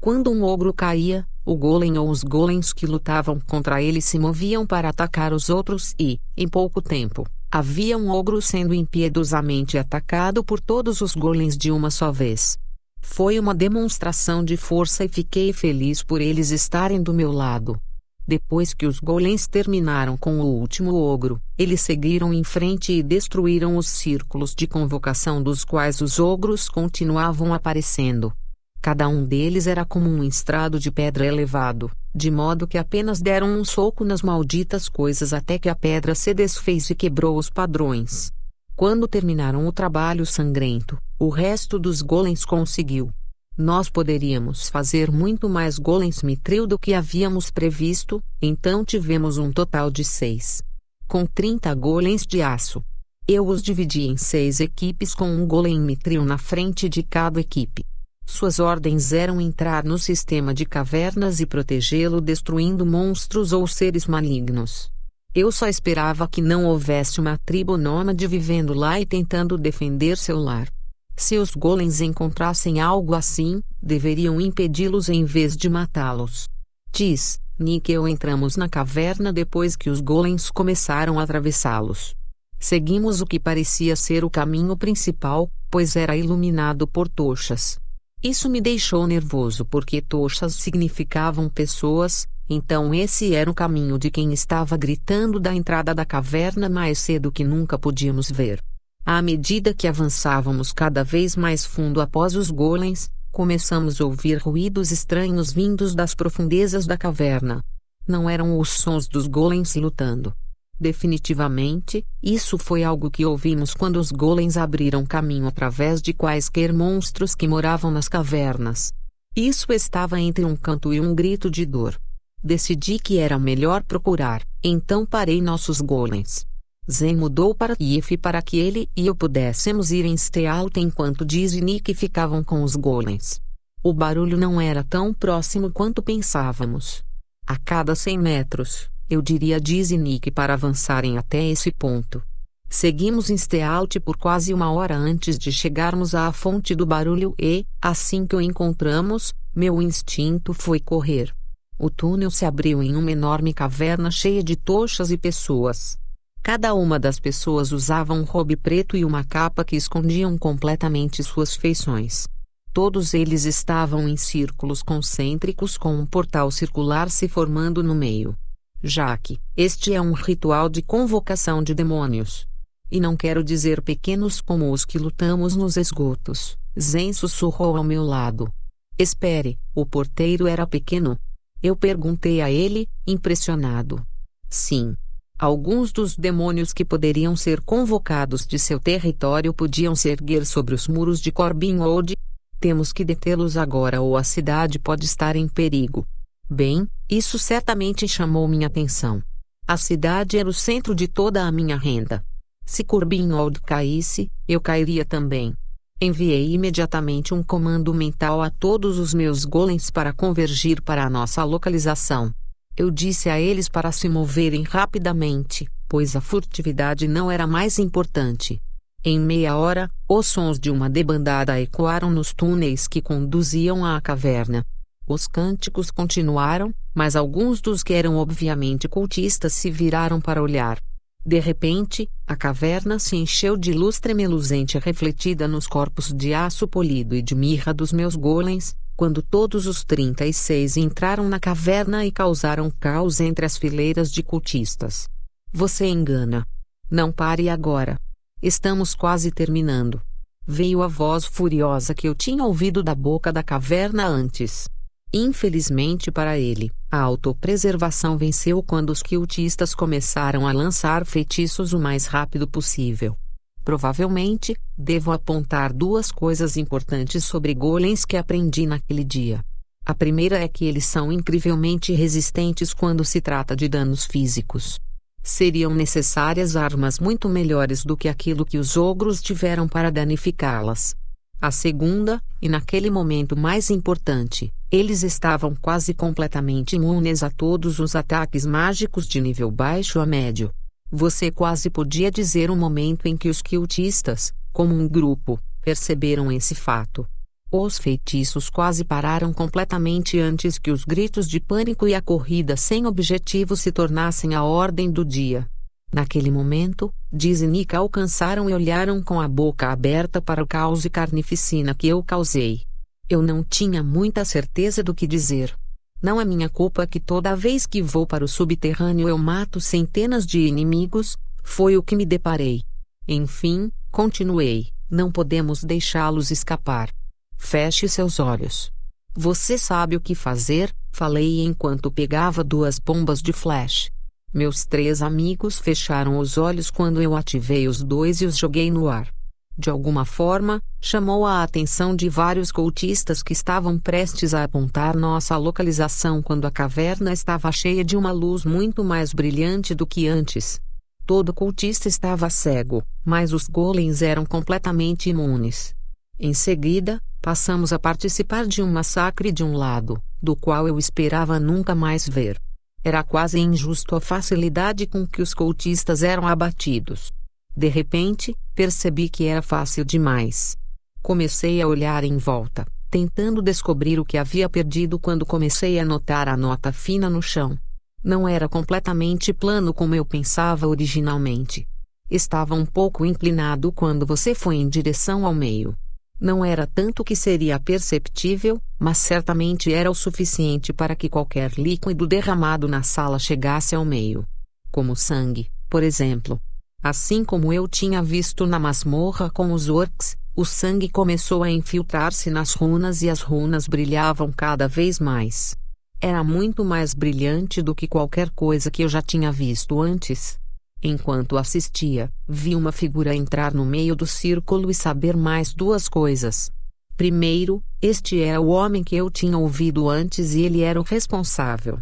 Quando um ogro caía, o golem ou os golems que lutavam contra ele se moviam para atacar os outros e, em pouco tempo, Havia um ogro sendo impiedosamente atacado por todos os golems de uma só vez. Foi uma demonstração de força e fiquei feliz por eles estarem do meu lado. Depois que os golems terminaram com o último ogro, eles seguiram em frente e destruíram os círculos de convocação dos quais os ogros continuavam aparecendo. Cada um deles era como um estrado de pedra elevado, de modo que apenas deram um soco nas malditas coisas até que a pedra se desfez e quebrou os padrões. Quando terminaram o trabalho sangrento, o resto dos golems conseguiu. Nós poderíamos fazer muito mais golems mitril do que havíamos previsto, então tivemos um total de seis. Com 30 golems de aço. Eu os dividi em seis equipes com um golem mitril na frente de cada equipe. Suas ordens eram entrar no sistema de cavernas e protegê-lo destruindo monstros ou seres malignos. Eu só esperava que não houvesse uma tribo nômade vivendo lá e tentando defender seu lar. Se os golems encontrassem algo assim, deveriam impedi-los em vez de matá-los. Diz, Nick e eu entramos na caverna depois que os golems começaram a atravessá-los. Seguimos o que parecia ser o caminho principal, pois era iluminado por tochas. Isso me deixou nervoso porque tochas significavam pessoas, então esse era o caminho de quem estava gritando da entrada da caverna mais cedo que nunca podíamos ver. À medida que avançávamos cada vez mais fundo após os golems, começamos a ouvir ruídos estranhos vindos das profundezas da caverna. Não eram os sons dos golems lutando. Definitivamente, isso foi algo que ouvimos quando os golems abriram caminho através de quaisquer monstros que moravam nas cavernas. Isso estava entre um canto e um grito de dor. Decidi que era melhor procurar, então parei nossos golems. Zen mudou para Kiev para que ele e eu pudéssemos ir em Stealth enquanto Diz e Nick ficavam com os golems. O barulho não era tão próximo quanto pensávamos. A cada 100 metros, eu diria Diz Nick para avançarem até esse ponto. Seguimos em Stealth por quase uma hora antes de chegarmos à fonte do barulho e, assim que o encontramos, meu instinto foi correr. O túnel se abriu em uma enorme caverna cheia de tochas e pessoas. Cada uma das pessoas usava um robe preto e uma capa que escondiam completamente suas feições. Todos eles estavam em círculos concêntricos com um portal circular se formando no meio. Já que este é um ritual de convocação de demônios. E não quero dizer pequenos como os que lutamos nos esgotos. Zen sussurrou ao meu lado. Espere, o porteiro era pequeno? Eu perguntei a ele, impressionado. Sim, Alguns dos demônios que poderiam ser convocados de seu território podiam se erguer sobre os muros de Corbin Old. Temos que detê-los agora ou a cidade pode estar em perigo. Bem, isso certamente chamou minha atenção. A cidade era o centro de toda a minha renda. Se Corbin Old caísse, eu cairia também. Enviei imediatamente um comando mental a todos os meus golems para convergir para a nossa localização. Eu disse a eles para se moverem rapidamente, pois a furtividade não era mais importante. Em meia hora, os sons de uma debandada ecoaram nos túneis que conduziam à caverna. Os cânticos continuaram, mas alguns dos que eram obviamente cultistas se viraram para olhar. De repente, a caverna se encheu de luz tremeluzente refletida nos corpos de aço polido e de mirra dos meus golems, quando todos os 36 entraram na caverna e causaram caos entre as fileiras de cultistas. Você engana. Não pare agora. Estamos quase terminando. Veio a voz furiosa que eu tinha ouvido da boca da caverna antes. Infelizmente para ele, a autopreservação venceu quando os cultistas começaram a lançar feitiços o mais rápido possível. Provavelmente, devo apontar duas coisas importantes sobre golems que aprendi naquele dia. A primeira é que eles são incrivelmente resistentes quando se trata de danos físicos. Seriam necessárias armas muito melhores do que aquilo que os ogros tiveram para danificá-las. A segunda, e naquele momento mais importante, eles estavam quase completamente imunes a todos os ataques mágicos de nível baixo a médio. Você quase podia dizer o momento em que os cultistas, como um grupo, perceberam esse fato. Os feitiços quase pararam completamente antes que os gritos de pânico e a corrida sem objetivo se tornassem a ordem do dia. Naquele momento, Diz e Nika alcançaram e olharam com a boca aberta para o caos e carnificina que eu causei. Eu não tinha muita certeza do que dizer. Não é minha culpa que toda vez que vou para o subterrâneo eu mato centenas de inimigos, foi o que me deparei. Enfim, continuei, não podemos deixá-los escapar. Feche seus olhos. Você sabe o que fazer, falei enquanto pegava duas bombas de flash. Meus três amigos fecharam os olhos quando eu ativei os dois e os joguei no ar de alguma forma, chamou a atenção de vários cultistas que estavam prestes a apontar nossa localização quando a caverna estava cheia de uma luz muito mais brilhante do que antes. Todo cultista estava cego, mas os golems eram completamente imunes. Em seguida, passamos a participar de um massacre de um lado, do qual eu esperava nunca mais ver. Era quase injusto a facilidade com que os cultistas eram abatidos. De repente, percebi que era fácil demais. Comecei a olhar em volta, tentando descobrir o que havia perdido quando comecei a notar a nota fina no chão. Não era completamente plano como eu pensava originalmente. Estava um pouco inclinado quando você foi em direção ao meio. Não era tanto que seria perceptível, mas certamente era o suficiente para que qualquer líquido derramado na sala chegasse ao meio. Como sangue, por exemplo. Assim como eu tinha visto na masmorra com os orcs, o sangue começou a infiltrar-se nas runas e as runas brilhavam cada vez mais. Era muito mais brilhante do que qualquer coisa que eu já tinha visto antes. Enquanto assistia, vi uma figura entrar no meio do círculo e saber mais duas coisas. Primeiro, este era o homem que eu tinha ouvido antes e ele era o responsável.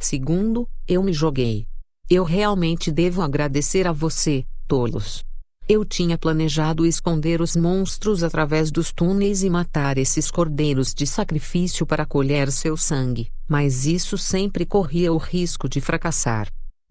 Segundo, eu me joguei. Eu realmente devo agradecer a você, tolos. Eu tinha planejado esconder os monstros através dos túneis e matar esses cordeiros de sacrifício para colher seu sangue, mas isso sempre corria o risco de fracassar.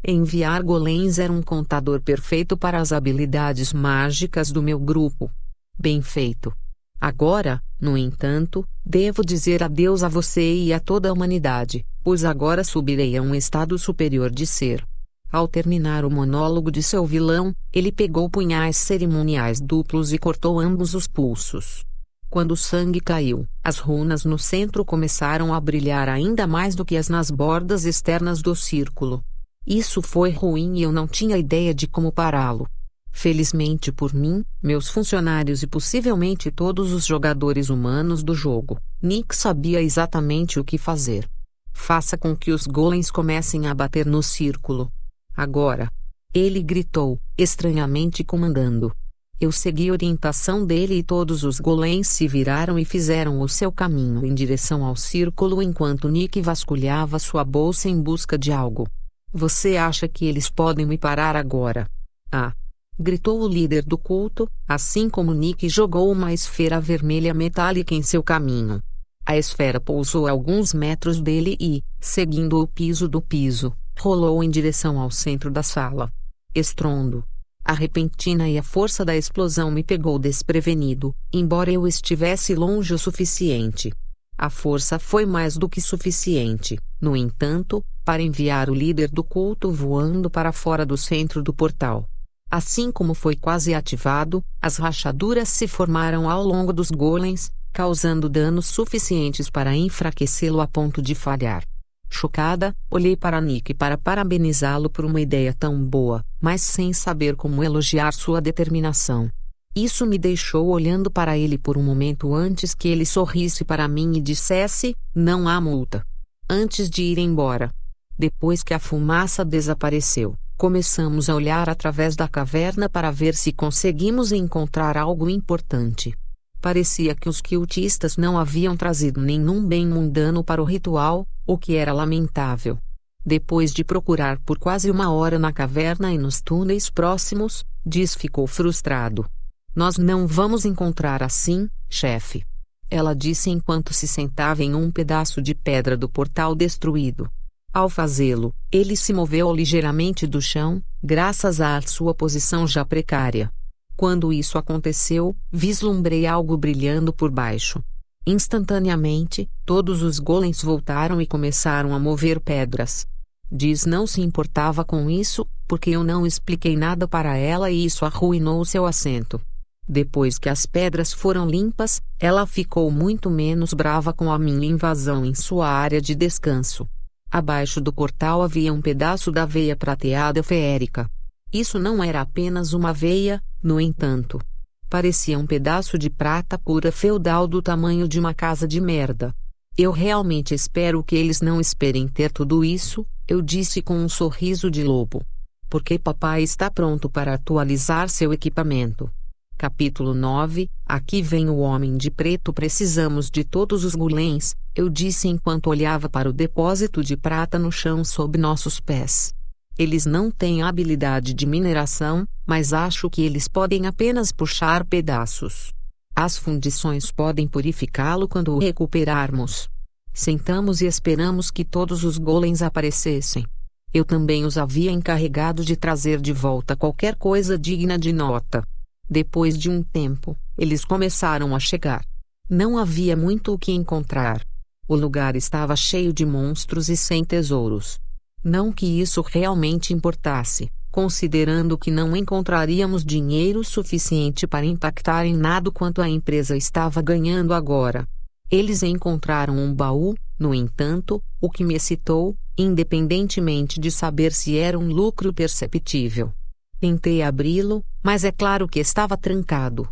Enviar golems era um contador perfeito para as habilidades mágicas do meu grupo. Bem feito. Agora, no entanto, devo dizer adeus a você e a toda a humanidade, pois agora subirei a um estado superior de ser. Ao terminar o monólogo de seu vilão, ele pegou punhais cerimoniais duplos e cortou ambos os pulsos. Quando o sangue caiu, as runas no centro começaram a brilhar ainda mais do que as nas bordas externas do círculo. Isso foi ruim e eu não tinha ideia de como pará-lo. Felizmente por mim, meus funcionários e possivelmente todos os jogadores humanos do jogo, Nick sabia exatamente o que fazer. Faça com que os golems comecem a bater no círculo. Agora. Ele gritou, estranhamente comandando. Eu segui a orientação dele e todos os golems se viraram e fizeram o seu caminho em direção ao círculo enquanto Nick vasculhava sua bolsa em busca de algo. Você acha que eles podem me parar agora? Ah! Gritou o líder do culto, assim como Nick jogou uma esfera vermelha metálica em seu caminho. A esfera pousou a alguns metros dele e, seguindo o piso do piso, rolou em direção ao centro da sala. Estrondo. A repentina e a força da explosão me pegou desprevenido, embora eu estivesse longe o suficiente. A força foi mais do que suficiente, no entanto, para enviar o líder do culto voando para fora do centro do portal. Assim como foi quase ativado, as rachaduras se formaram ao longo dos golems, causando danos suficientes para enfraquecê-lo a ponto de falhar. Chocada, olhei para Nick para parabenizá-lo por uma ideia tão boa, mas sem saber como elogiar sua determinação. Isso me deixou olhando para ele por um momento antes que ele sorrisse para mim e dissesse: Não há multa. Antes de ir embora. Depois que a fumaça desapareceu, começamos a olhar através da caverna para ver se conseguimos encontrar algo importante. Parecia que os cultistas não haviam trazido nenhum bem mundano para o ritual, o que era lamentável. Depois de procurar por quase uma hora na caverna e nos túneis próximos, Diz ficou frustrado. Nós não vamos encontrar assim, chefe. Ela disse enquanto se sentava em um pedaço de pedra do portal destruído. Ao fazê-lo, ele se moveu ligeiramente do chão, graças à sua posição já precária. Quando isso aconteceu, vislumbrei algo brilhando por baixo. Instantaneamente, todos os golems voltaram e começaram a mover pedras. Diz não se importava com isso, porque eu não expliquei nada para ela e isso arruinou seu assento. Depois que as pedras foram limpas, ela ficou muito menos brava com a minha invasão em sua área de descanso. Abaixo do portal havia um pedaço da veia prateada feérica. Isso não era apenas uma veia, no entanto. Parecia um pedaço de prata pura feudal do tamanho de uma casa de merda. Eu realmente espero que eles não esperem ter tudo isso, eu disse com um sorriso de lobo. Porque papai está pronto para atualizar seu equipamento. Capítulo 9 Aqui vem o homem de preto. Precisamos de todos os gulens, eu disse enquanto olhava para o depósito de prata no chão sob nossos pés. Eles não têm habilidade de mineração, mas acho que eles podem apenas puxar pedaços. As fundições podem purificá-lo quando o recuperarmos. Sentamos e esperamos que todos os golems aparecessem. Eu também os havia encarregado de trazer de volta qualquer coisa digna de nota. Depois de um tempo, eles começaram a chegar. Não havia muito o que encontrar. O lugar estava cheio de monstros e sem tesouros. Não que isso realmente importasse, considerando que não encontraríamos dinheiro suficiente para impactar em nada quanto a empresa estava ganhando agora. Eles encontraram um baú, no entanto, o que me excitou, independentemente de saber se era um lucro perceptível. Tentei abri-lo, mas é claro que estava trancado.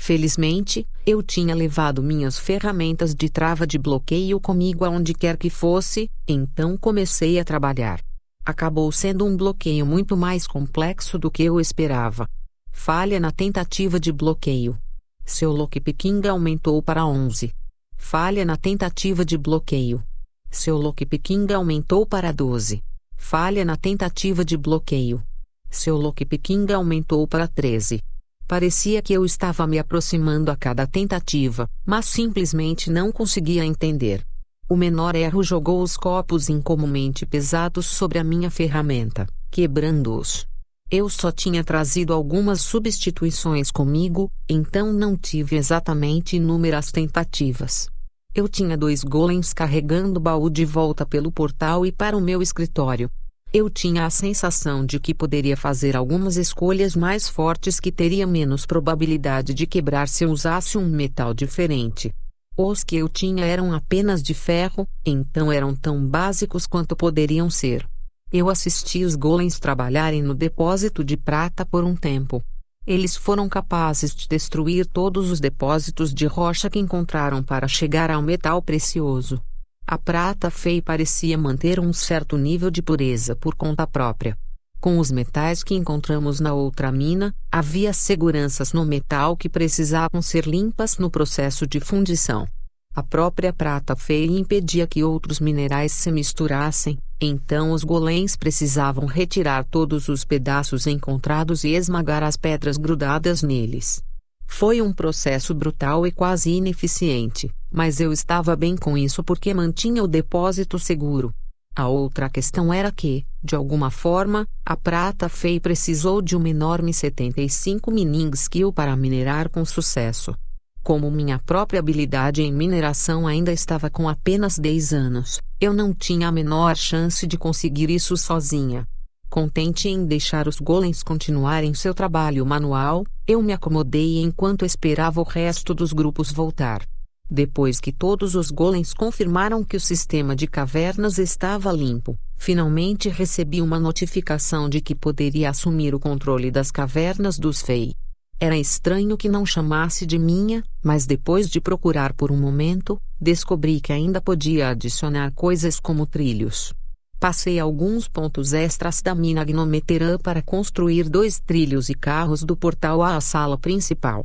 Felizmente, eu tinha levado minhas ferramentas de trava de bloqueio comigo aonde quer que fosse, então comecei a trabalhar. Acabou sendo um bloqueio muito mais complexo do que eu esperava. Falha na tentativa de bloqueio. Seu lockpicking aumentou para 11. Falha na tentativa de bloqueio. Seu lockpicking aumentou para 12. Falha na tentativa de bloqueio. Seu lockpicking aumentou para 13. Parecia que eu estava me aproximando a cada tentativa, mas simplesmente não conseguia entender. O menor erro jogou os copos incomumente pesados sobre a minha ferramenta, quebrando-os. Eu só tinha trazido algumas substituições comigo, então não tive exatamente inúmeras tentativas. Eu tinha dois golems carregando o baú de volta pelo portal e para o meu escritório, eu tinha a sensação de que poderia fazer algumas escolhas mais fortes que teria menos probabilidade de quebrar se eu usasse um metal diferente. Os que eu tinha eram apenas de ferro, então eram tão básicos quanto poderiam ser. Eu assisti os golems trabalharem no depósito de prata por um tempo. Eles foram capazes de destruir todos os depósitos de rocha que encontraram para chegar ao metal precioso. A prata feia parecia manter um certo nível de pureza por conta própria. Com os metais que encontramos na outra mina, havia seguranças no metal que precisavam ser limpas no processo de fundição. A própria prata feia impedia que outros minerais se misturassem, então os golems precisavam retirar todos os pedaços encontrados e esmagar as pedras grudadas neles. Foi um processo brutal e quase ineficiente, mas eu estava bem com isso porque mantinha o depósito seguro. A outra questão era que, de alguma forma, a prata fei precisou de uma enorme 75 mining skill para minerar com sucesso. Como minha própria habilidade em mineração ainda estava com apenas 10 anos, eu não tinha a menor chance de conseguir isso sozinha. Contente em deixar os golems continuarem seu trabalho manual, eu me acomodei enquanto esperava o resto dos grupos voltar. Depois que todos os golems confirmaram que o sistema de cavernas estava limpo, finalmente recebi uma notificação de que poderia assumir o controle das cavernas dos Fei. Era estranho que não chamasse de minha, mas depois de procurar por um momento, descobri que ainda podia adicionar coisas como trilhos. Passei alguns pontos extras da mina Gnometeran para construir dois trilhos e carros do portal à sala principal.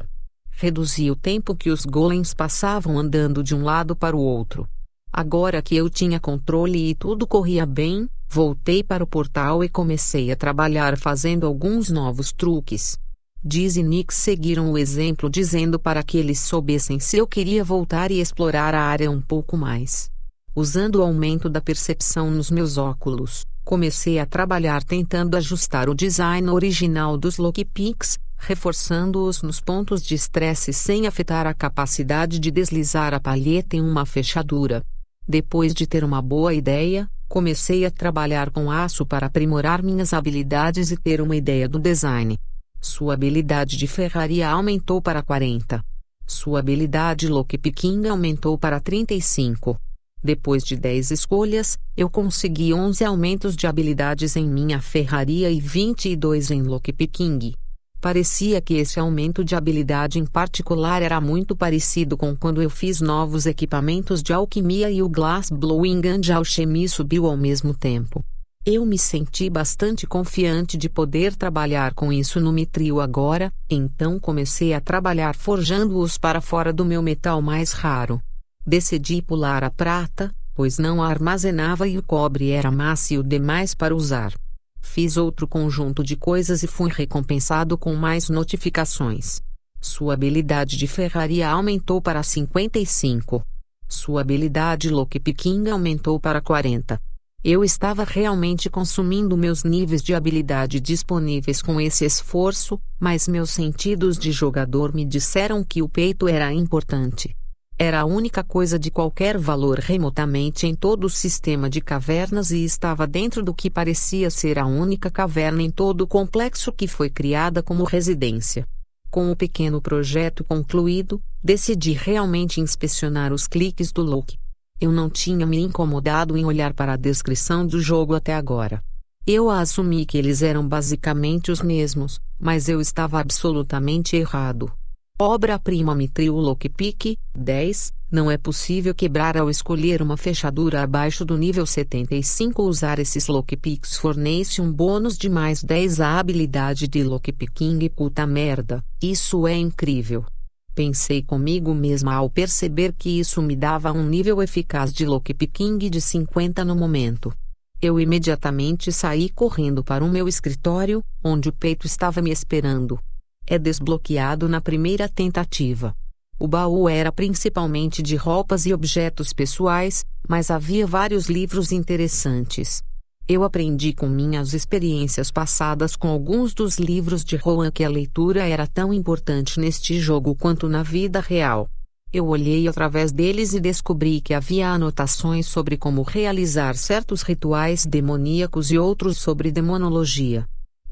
Reduzi o tempo que os golems passavam andando de um lado para o outro. Agora que eu tinha controle e tudo corria bem, voltei para o portal e comecei a trabalhar fazendo alguns novos truques. Diz e Nick seguiram o exemplo dizendo para que eles soubessem se eu queria voltar e explorar a área um pouco mais. Usando o aumento da percepção nos meus óculos, comecei a trabalhar tentando ajustar o design original dos lockpicks, reforçando-os nos pontos de estresse sem afetar a capacidade de deslizar a palheta em uma fechadura. Depois de ter uma boa ideia, comecei a trabalhar com aço para aprimorar minhas habilidades e ter uma ideia do design. Sua habilidade de ferraria aumentou para 40. Sua habilidade lockpicking aumentou para 35. Depois de 10 escolhas, eu consegui 11 aumentos de habilidades em minha ferraria e 22 em lockpicking. Parecia que esse aumento de habilidade em particular era muito parecido com quando eu fiz novos equipamentos de alquimia e o Glass Blowing de alchemia subiu ao mesmo tempo. Eu me senti bastante confiante de poder trabalhar com isso no mitril agora, então comecei a trabalhar forjando-os para fora do meu metal mais raro. Decidi pular a prata, pois não a armazenava e o cobre era macio demais para usar. Fiz outro conjunto de coisas e fui recompensado com mais notificações. Sua habilidade de ferraria aumentou para 55. Sua habilidade lockpicking aumentou para 40. Eu estava realmente consumindo meus níveis de habilidade disponíveis com esse esforço, mas meus sentidos de jogador me disseram que o peito era importante. Era a única coisa de qualquer valor remotamente em todo o sistema de cavernas e estava dentro do que parecia ser a única caverna em todo o complexo que foi criada como residência. Com o pequeno projeto concluído, decidi realmente inspecionar os cliques do Loki. Eu não tinha me incomodado em olhar para a descrição do jogo até agora. Eu assumi que eles eram basicamente os mesmos, mas eu estava absolutamente errado. Obra-prima Mitril Lockpick, 10. Não é possível quebrar ao escolher uma fechadura abaixo do nível 75. Usar esses lockpicks fornece um bônus de mais 10 à habilidade de lockpicking. Puta merda, isso é incrível. Pensei comigo mesma ao perceber que isso me dava um nível eficaz de lockpicking de 50 no momento. Eu imediatamente saí correndo para o meu escritório, onde o peito estava me esperando é desbloqueado na primeira tentativa. O baú era principalmente de roupas e objetos pessoais, mas havia vários livros interessantes. Eu aprendi com minhas experiências passadas com alguns dos livros de Rowan que a leitura era tão importante neste jogo quanto na vida real. Eu olhei através deles e descobri que havia anotações sobre como realizar certos rituais demoníacos e outros sobre demonologia.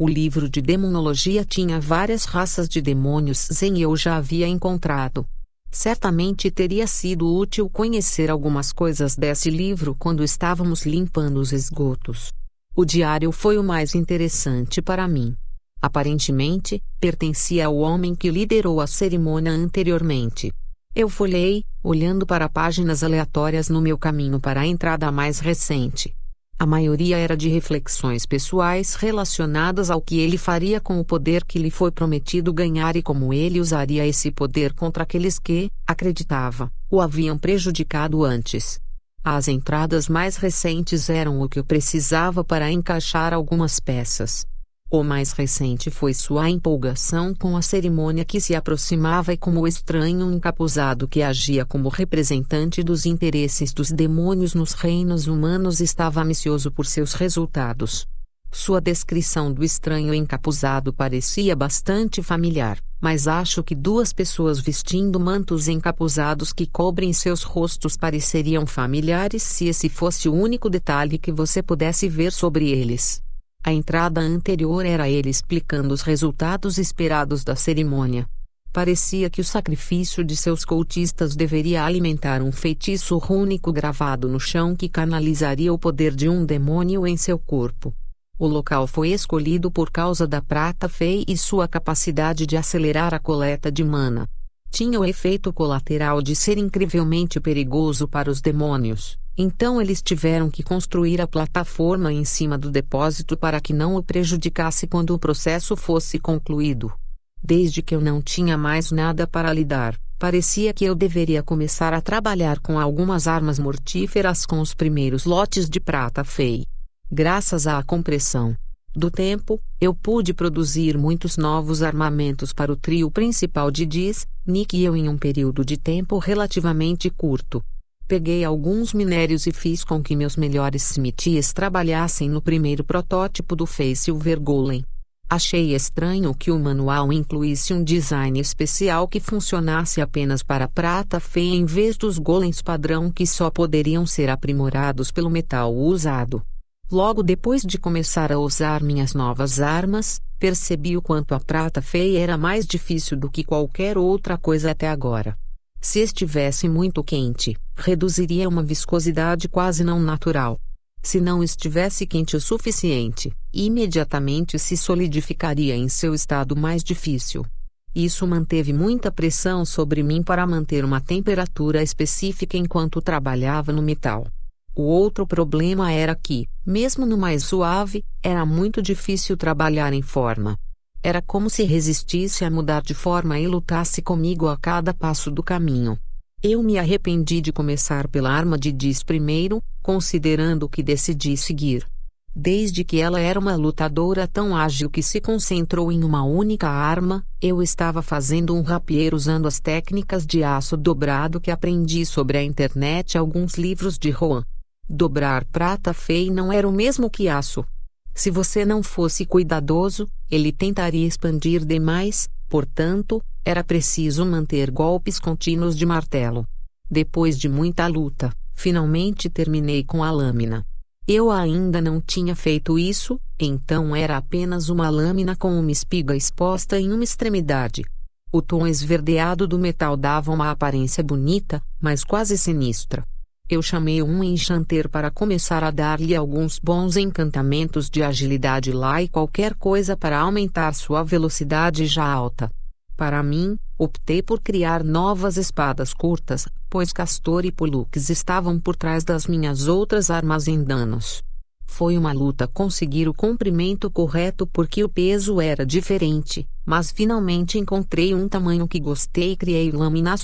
O livro de demonologia tinha várias raças de demônios e eu já havia encontrado. Certamente teria sido útil conhecer algumas coisas desse livro quando estávamos limpando os esgotos. O diário foi o mais interessante para mim. Aparentemente, pertencia ao homem que liderou a cerimônia anteriormente. Eu folhei, olhando para páginas aleatórias no meu caminho para a entrada mais recente. A maioria era de reflexões pessoais relacionadas ao que ele faria com o poder que lhe foi prometido ganhar e como ele usaria esse poder contra aqueles que, acreditava, o haviam prejudicado antes. As entradas mais recentes eram o que eu precisava para encaixar algumas peças. O mais recente foi sua empolgação com a cerimônia que se aproximava e como o estranho encapuzado que agia como representante dos interesses dos demônios nos reinos humanos estava ambicioso por seus resultados. Sua descrição do estranho encapuzado parecia bastante familiar, mas acho que duas pessoas vestindo mantos encapuzados que cobrem seus rostos pareceriam familiares se esse fosse o único detalhe que você pudesse ver sobre eles. A entrada anterior era ele explicando os resultados esperados da cerimônia. Parecia que o sacrifício de seus cultistas deveria alimentar um feitiço rúnico gravado no chão que canalizaria o poder de um demônio em seu corpo. O local foi escolhido por causa da prata fei e sua capacidade de acelerar a coleta de mana. Tinha o efeito colateral de ser incrivelmente perigoso para os demônios. Então eles tiveram que construir a plataforma em cima do depósito para que não o prejudicasse quando o processo fosse concluído. Desde que eu não tinha mais nada para lidar, parecia que eu deveria começar a trabalhar com algumas armas mortíferas com os primeiros lotes de prata fei. Graças à compressão do tempo, eu pude produzir muitos novos armamentos para o trio principal de Diz, Nick e eu em um período de tempo relativamente curto. Peguei alguns minérios e fiz com que meus melhores smithies trabalhassem no primeiro protótipo do Face Silver Golem. Achei estranho que o manual incluísse um design especial que funcionasse apenas para prata feia em vez dos golems padrão que só poderiam ser aprimorados pelo metal usado. Logo depois de começar a usar minhas novas armas, percebi o quanto a prata feia era mais difícil do que qualquer outra coisa até agora. Se estivesse muito quente, reduziria uma viscosidade quase não natural. Se não estivesse quente o suficiente, imediatamente se solidificaria em seu estado mais difícil. Isso manteve muita pressão sobre mim para manter uma temperatura específica enquanto trabalhava no metal. O outro problema era que, mesmo no mais suave, era muito difícil trabalhar em forma. Era como se resistisse a mudar de forma e lutasse comigo a cada passo do caminho. Eu me arrependi de começar pela arma de Diz primeiro, considerando que decidi seguir. Desde que ela era uma lutadora tão ágil que se concentrou em uma única arma, eu estava fazendo um rapier usando as técnicas de aço dobrado que aprendi sobre a internet alguns livros de Rohan. Dobrar prata fei não era o mesmo que aço. Se você não fosse cuidadoso, ele tentaria expandir demais, portanto, era preciso manter golpes contínuos de martelo. Depois de muita luta, finalmente terminei com a lâmina. Eu ainda não tinha feito isso, então era apenas uma lâmina com uma espiga exposta em uma extremidade. O tom esverdeado do metal dava uma aparência bonita, mas quase sinistra. Eu chamei um enchanter para começar a dar-lhe alguns bons encantamentos de agilidade lá e qualquer coisa para aumentar sua velocidade já alta. Para mim, optei por criar novas espadas curtas, pois Castor e Pollux estavam por trás das minhas outras armas em danos. Foi uma luta conseguir o comprimento correto porque o peso era diferente, mas finalmente encontrei um tamanho que gostei e criei lâminas